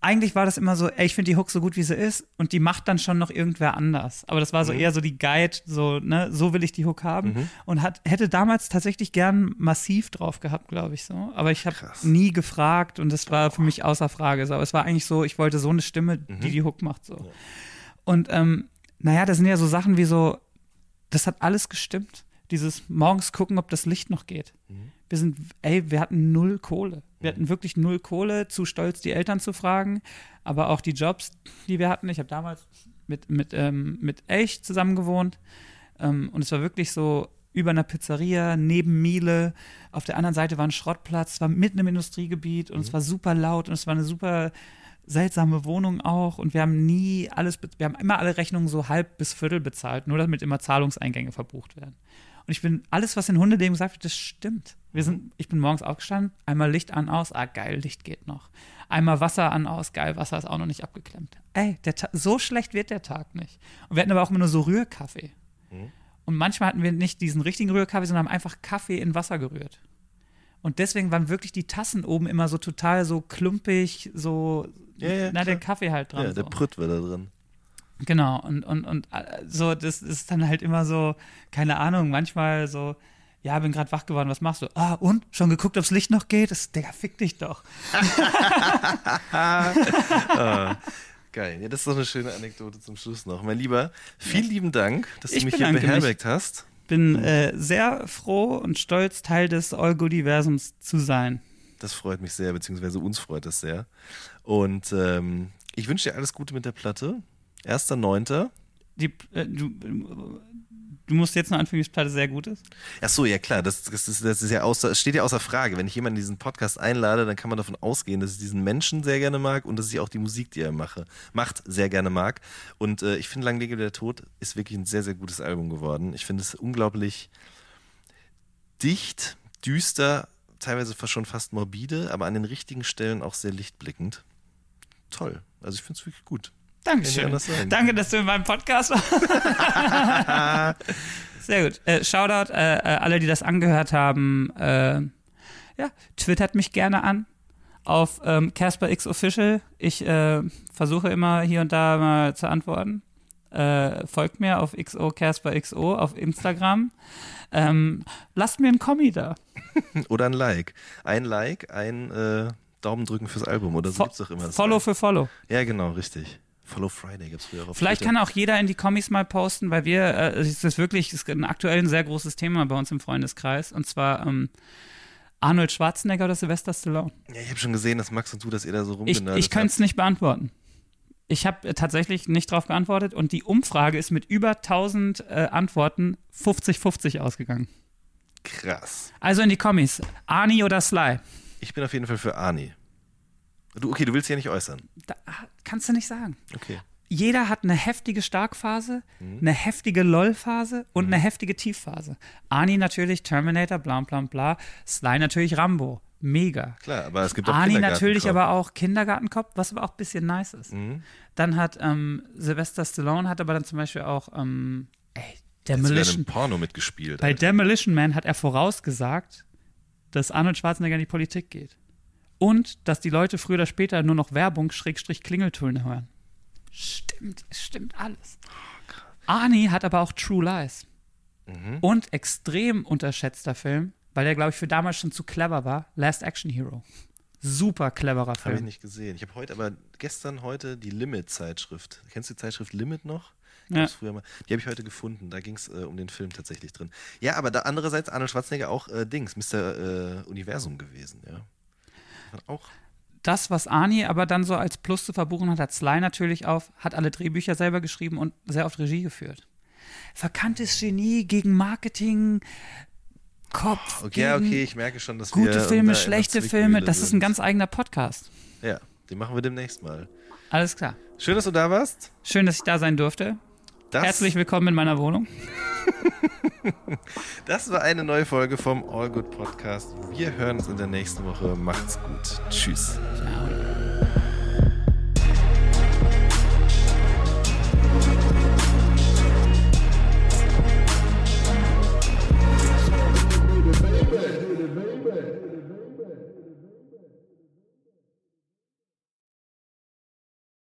eigentlich war das immer so, ey, ich finde die Hook so gut, wie sie ist und die macht dann schon noch irgendwer anders. Aber das war so eher so die Guide, so, ne, so will ich die Hook haben. Und hat, hätte damals tatsächlich gern massiv drauf gehabt, glaube ich so. Aber ich habe nie gefragt und das war für mich außer Frage. So. Aber es war eigentlich so, ich wollte so eine Stimme, die die Hook macht, so. Und ähm, naja, das sind ja so Sachen wie so, das hat alles gestimmt. Dieses morgens gucken, ob das Licht noch geht. Wir sind, ey, wir hatten null Kohle. Wir hatten wirklich null Kohle, zu stolz, die Eltern zu fragen. Aber auch die Jobs, die wir hatten. Ich habe damals mit, mit, ähm, mit Elch zusammen gewohnt. Ähm, und es war wirklich so über einer Pizzeria, neben Miele. Auf der anderen Seite war ein Schrottplatz, es war mitten im Industriegebiet und es war super laut und es war eine super seltsame Wohnung auch und wir haben nie alles, wir haben immer alle Rechnungen so halb bis Viertel bezahlt, nur damit immer Zahlungseingänge verbucht werden. Und ich bin, alles, was in Hundeleben gesagt wird, das stimmt. Wir sind, ich bin morgens aufgestanden, einmal Licht an, aus, ah geil, Licht geht noch. Einmal Wasser an, aus, geil, Wasser ist auch noch nicht abgeklemmt. Ey, der Ta so schlecht wird der Tag nicht. Und wir hatten aber auch immer nur so Rührkaffee. Und manchmal hatten wir nicht diesen richtigen Rührkaffee, sondern haben einfach Kaffee in Wasser gerührt. Und deswegen waren wirklich die Tassen oben immer so total so klumpig, so, Ja, ja, na, der klar. Kaffee halt dran. Ja, der so. Prütt war da drin. Genau, und, und, und äh, so, das ist dann halt immer so, keine Ahnung, manchmal so, ja, bin gerade wach geworden, was machst du? Ah, und? Schon geguckt, ob's Licht noch geht? Das, Digga, fick dich doch. Geil. Ja, das ist doch eine schöne Anekdote zum Schluss noch. Mein Lieber, vielen lieben Dank, dass Ich du mich hier bedanke mich. beherbergt hast. Bin äh, sehr froh und stolz, Teil des All-Good-Universums zu sein. Das freut mich sehr, beziehungsweise uns freut es sehr. Und ähm, ich wünsche dir alles Gute mit der Platte. 1.9. Die, äh, du, du musst jetzt noch anfügen, dass Platte sehr gut ist. Ach so, ja klar, das, das, ist, das ist ja außer, steht ja außer Frage. Wenn ich jemanden in diesen Podcast einlade, dann kann man davon ausgehen, dass ich diesen Menschen sehr gerne mag und dass ich auch die Musik, die er mache, macht, sehr gerne mag. Und äh, ich finde, Lang lebe der Tod ist wirklich ein sehr, sehr gutes Album geworden. Ich finde es unglaublich dicht, düster, teilweise schon fast morbide, aber an den richtigen Stellen auch sehr lichtblickend. Toll. Also ich finde es wirklich gut. Dankeschön. sagen. Danke, dass du in meinem Podcast warst. Sehr gut. Äh, Shoutout, äh, äh, alle, die das angehört haben. Äh, ja, twittert mich gerne an auf ähm, Casper X Official. Ich äh, versuche immer hier und da mal zu antworten. Äh, folgt mir auf XO Casper XO auf Instagram. Ähm, lasst mir einen Kommi da. Oder ein Like. Ein Like, ein äh, Daumen drücken fürs Album oder so Fo gibt's doch immer. das Follow für Follow. Ja, genau, richtig. Follow Friday gibt's früher auf Vielleicht Twitter. kann auch jeder in die Kommis mal posten, weil wir, äh, es ist wirklich es ist ein aktuell ein sehr großes Thema bei uns im Freundeskreis. Und zwar ähm, Arnold Schwarzenegger oder Sylvester Stallone. Ja, ich habe schon gesehen, dass Max und du, dass ihr da so Ich, rumgenördet ich könnte es nicht beantworten. Ich habe äh, tatsächlich nicht darauf geantwortet und die Umfrage ist mit über 1000 äh, Antworten 50-50 ausgegangen. Krass. Also in die Kommis. Arnie oder Sly? Ich bin auf jeden Fall für Arnie. Du, okay, du willst ja nicht äußern. Da, kannst du nicht sagen. Okay. Jeder hat eine heftige Starkphase, Mhm. eine heftige LOL-Phase und eine heftige Tiefphase. Arnie natürlich Terminator, bla bla bla. Sly natürlich Rambo. Mega. Klar, aber es gibt auch Arnie natürlich aber auch Kindergartenkopf, was aber auch ein bisschen nice ist. Mhm. Dann hat ähm, Sylvester Stallone hat aber dann zum Beispiel auch ähm, ey, Demolition. Porno mitgespielt. Bei Alter. Demolition Man hat er vorausgesagt, dass Arnold Schwarzenegger in die Politik geht. Und dass die Leute früher oder später nur noch Werbung Schrägstrich Klingeltöne hören. Stimmt, es stimmt alles. Arnie hat aber auch True Lies. Mhm. Und extrem unterschätzter Film, weil der, glaube ich, für damals schon zu clever war, Last Action Hero. Super cleverer Habe ich Film. nicht gesehen. Ich habe heute aber gestern heute die Limit-Zeitschrift. Kennst du die Zeitschrift Limit noch? Ja. Früher mal. Die habe ich heute gefunden. Da ging es äh, um den Film tatsächlich drin. Ja, aber da andererseits Arnold Schwarzenegger auch äh, Dings, Mr. Äh, Universum gewesen, ja. Auch Das, was Arnie aber dann so als Plus zu verbuchen hat, hat Sly natürlich auf, hat alle Drehbücher selber geschrieben und sehr oft Regie geführt. Verkanntes Genie gegen Marketing, Kopf. Okay, ja, gegen okay, ich merke schon, dass wir. Gute ähm, Filme, schlechte Filme, das ist ein ganz eigener Podcast. Ja, den machen wir demnächst mal. Alles klar. Schön, dass du da warst. Schön, dass ich da sein durfte. Das, Herzlich willkommen in meiner Wohnung. das war eine neue Folge vom All Good Podcast. Wir hören uns in der nächsten Woche. Macht's gut. Tschüss. Ciao.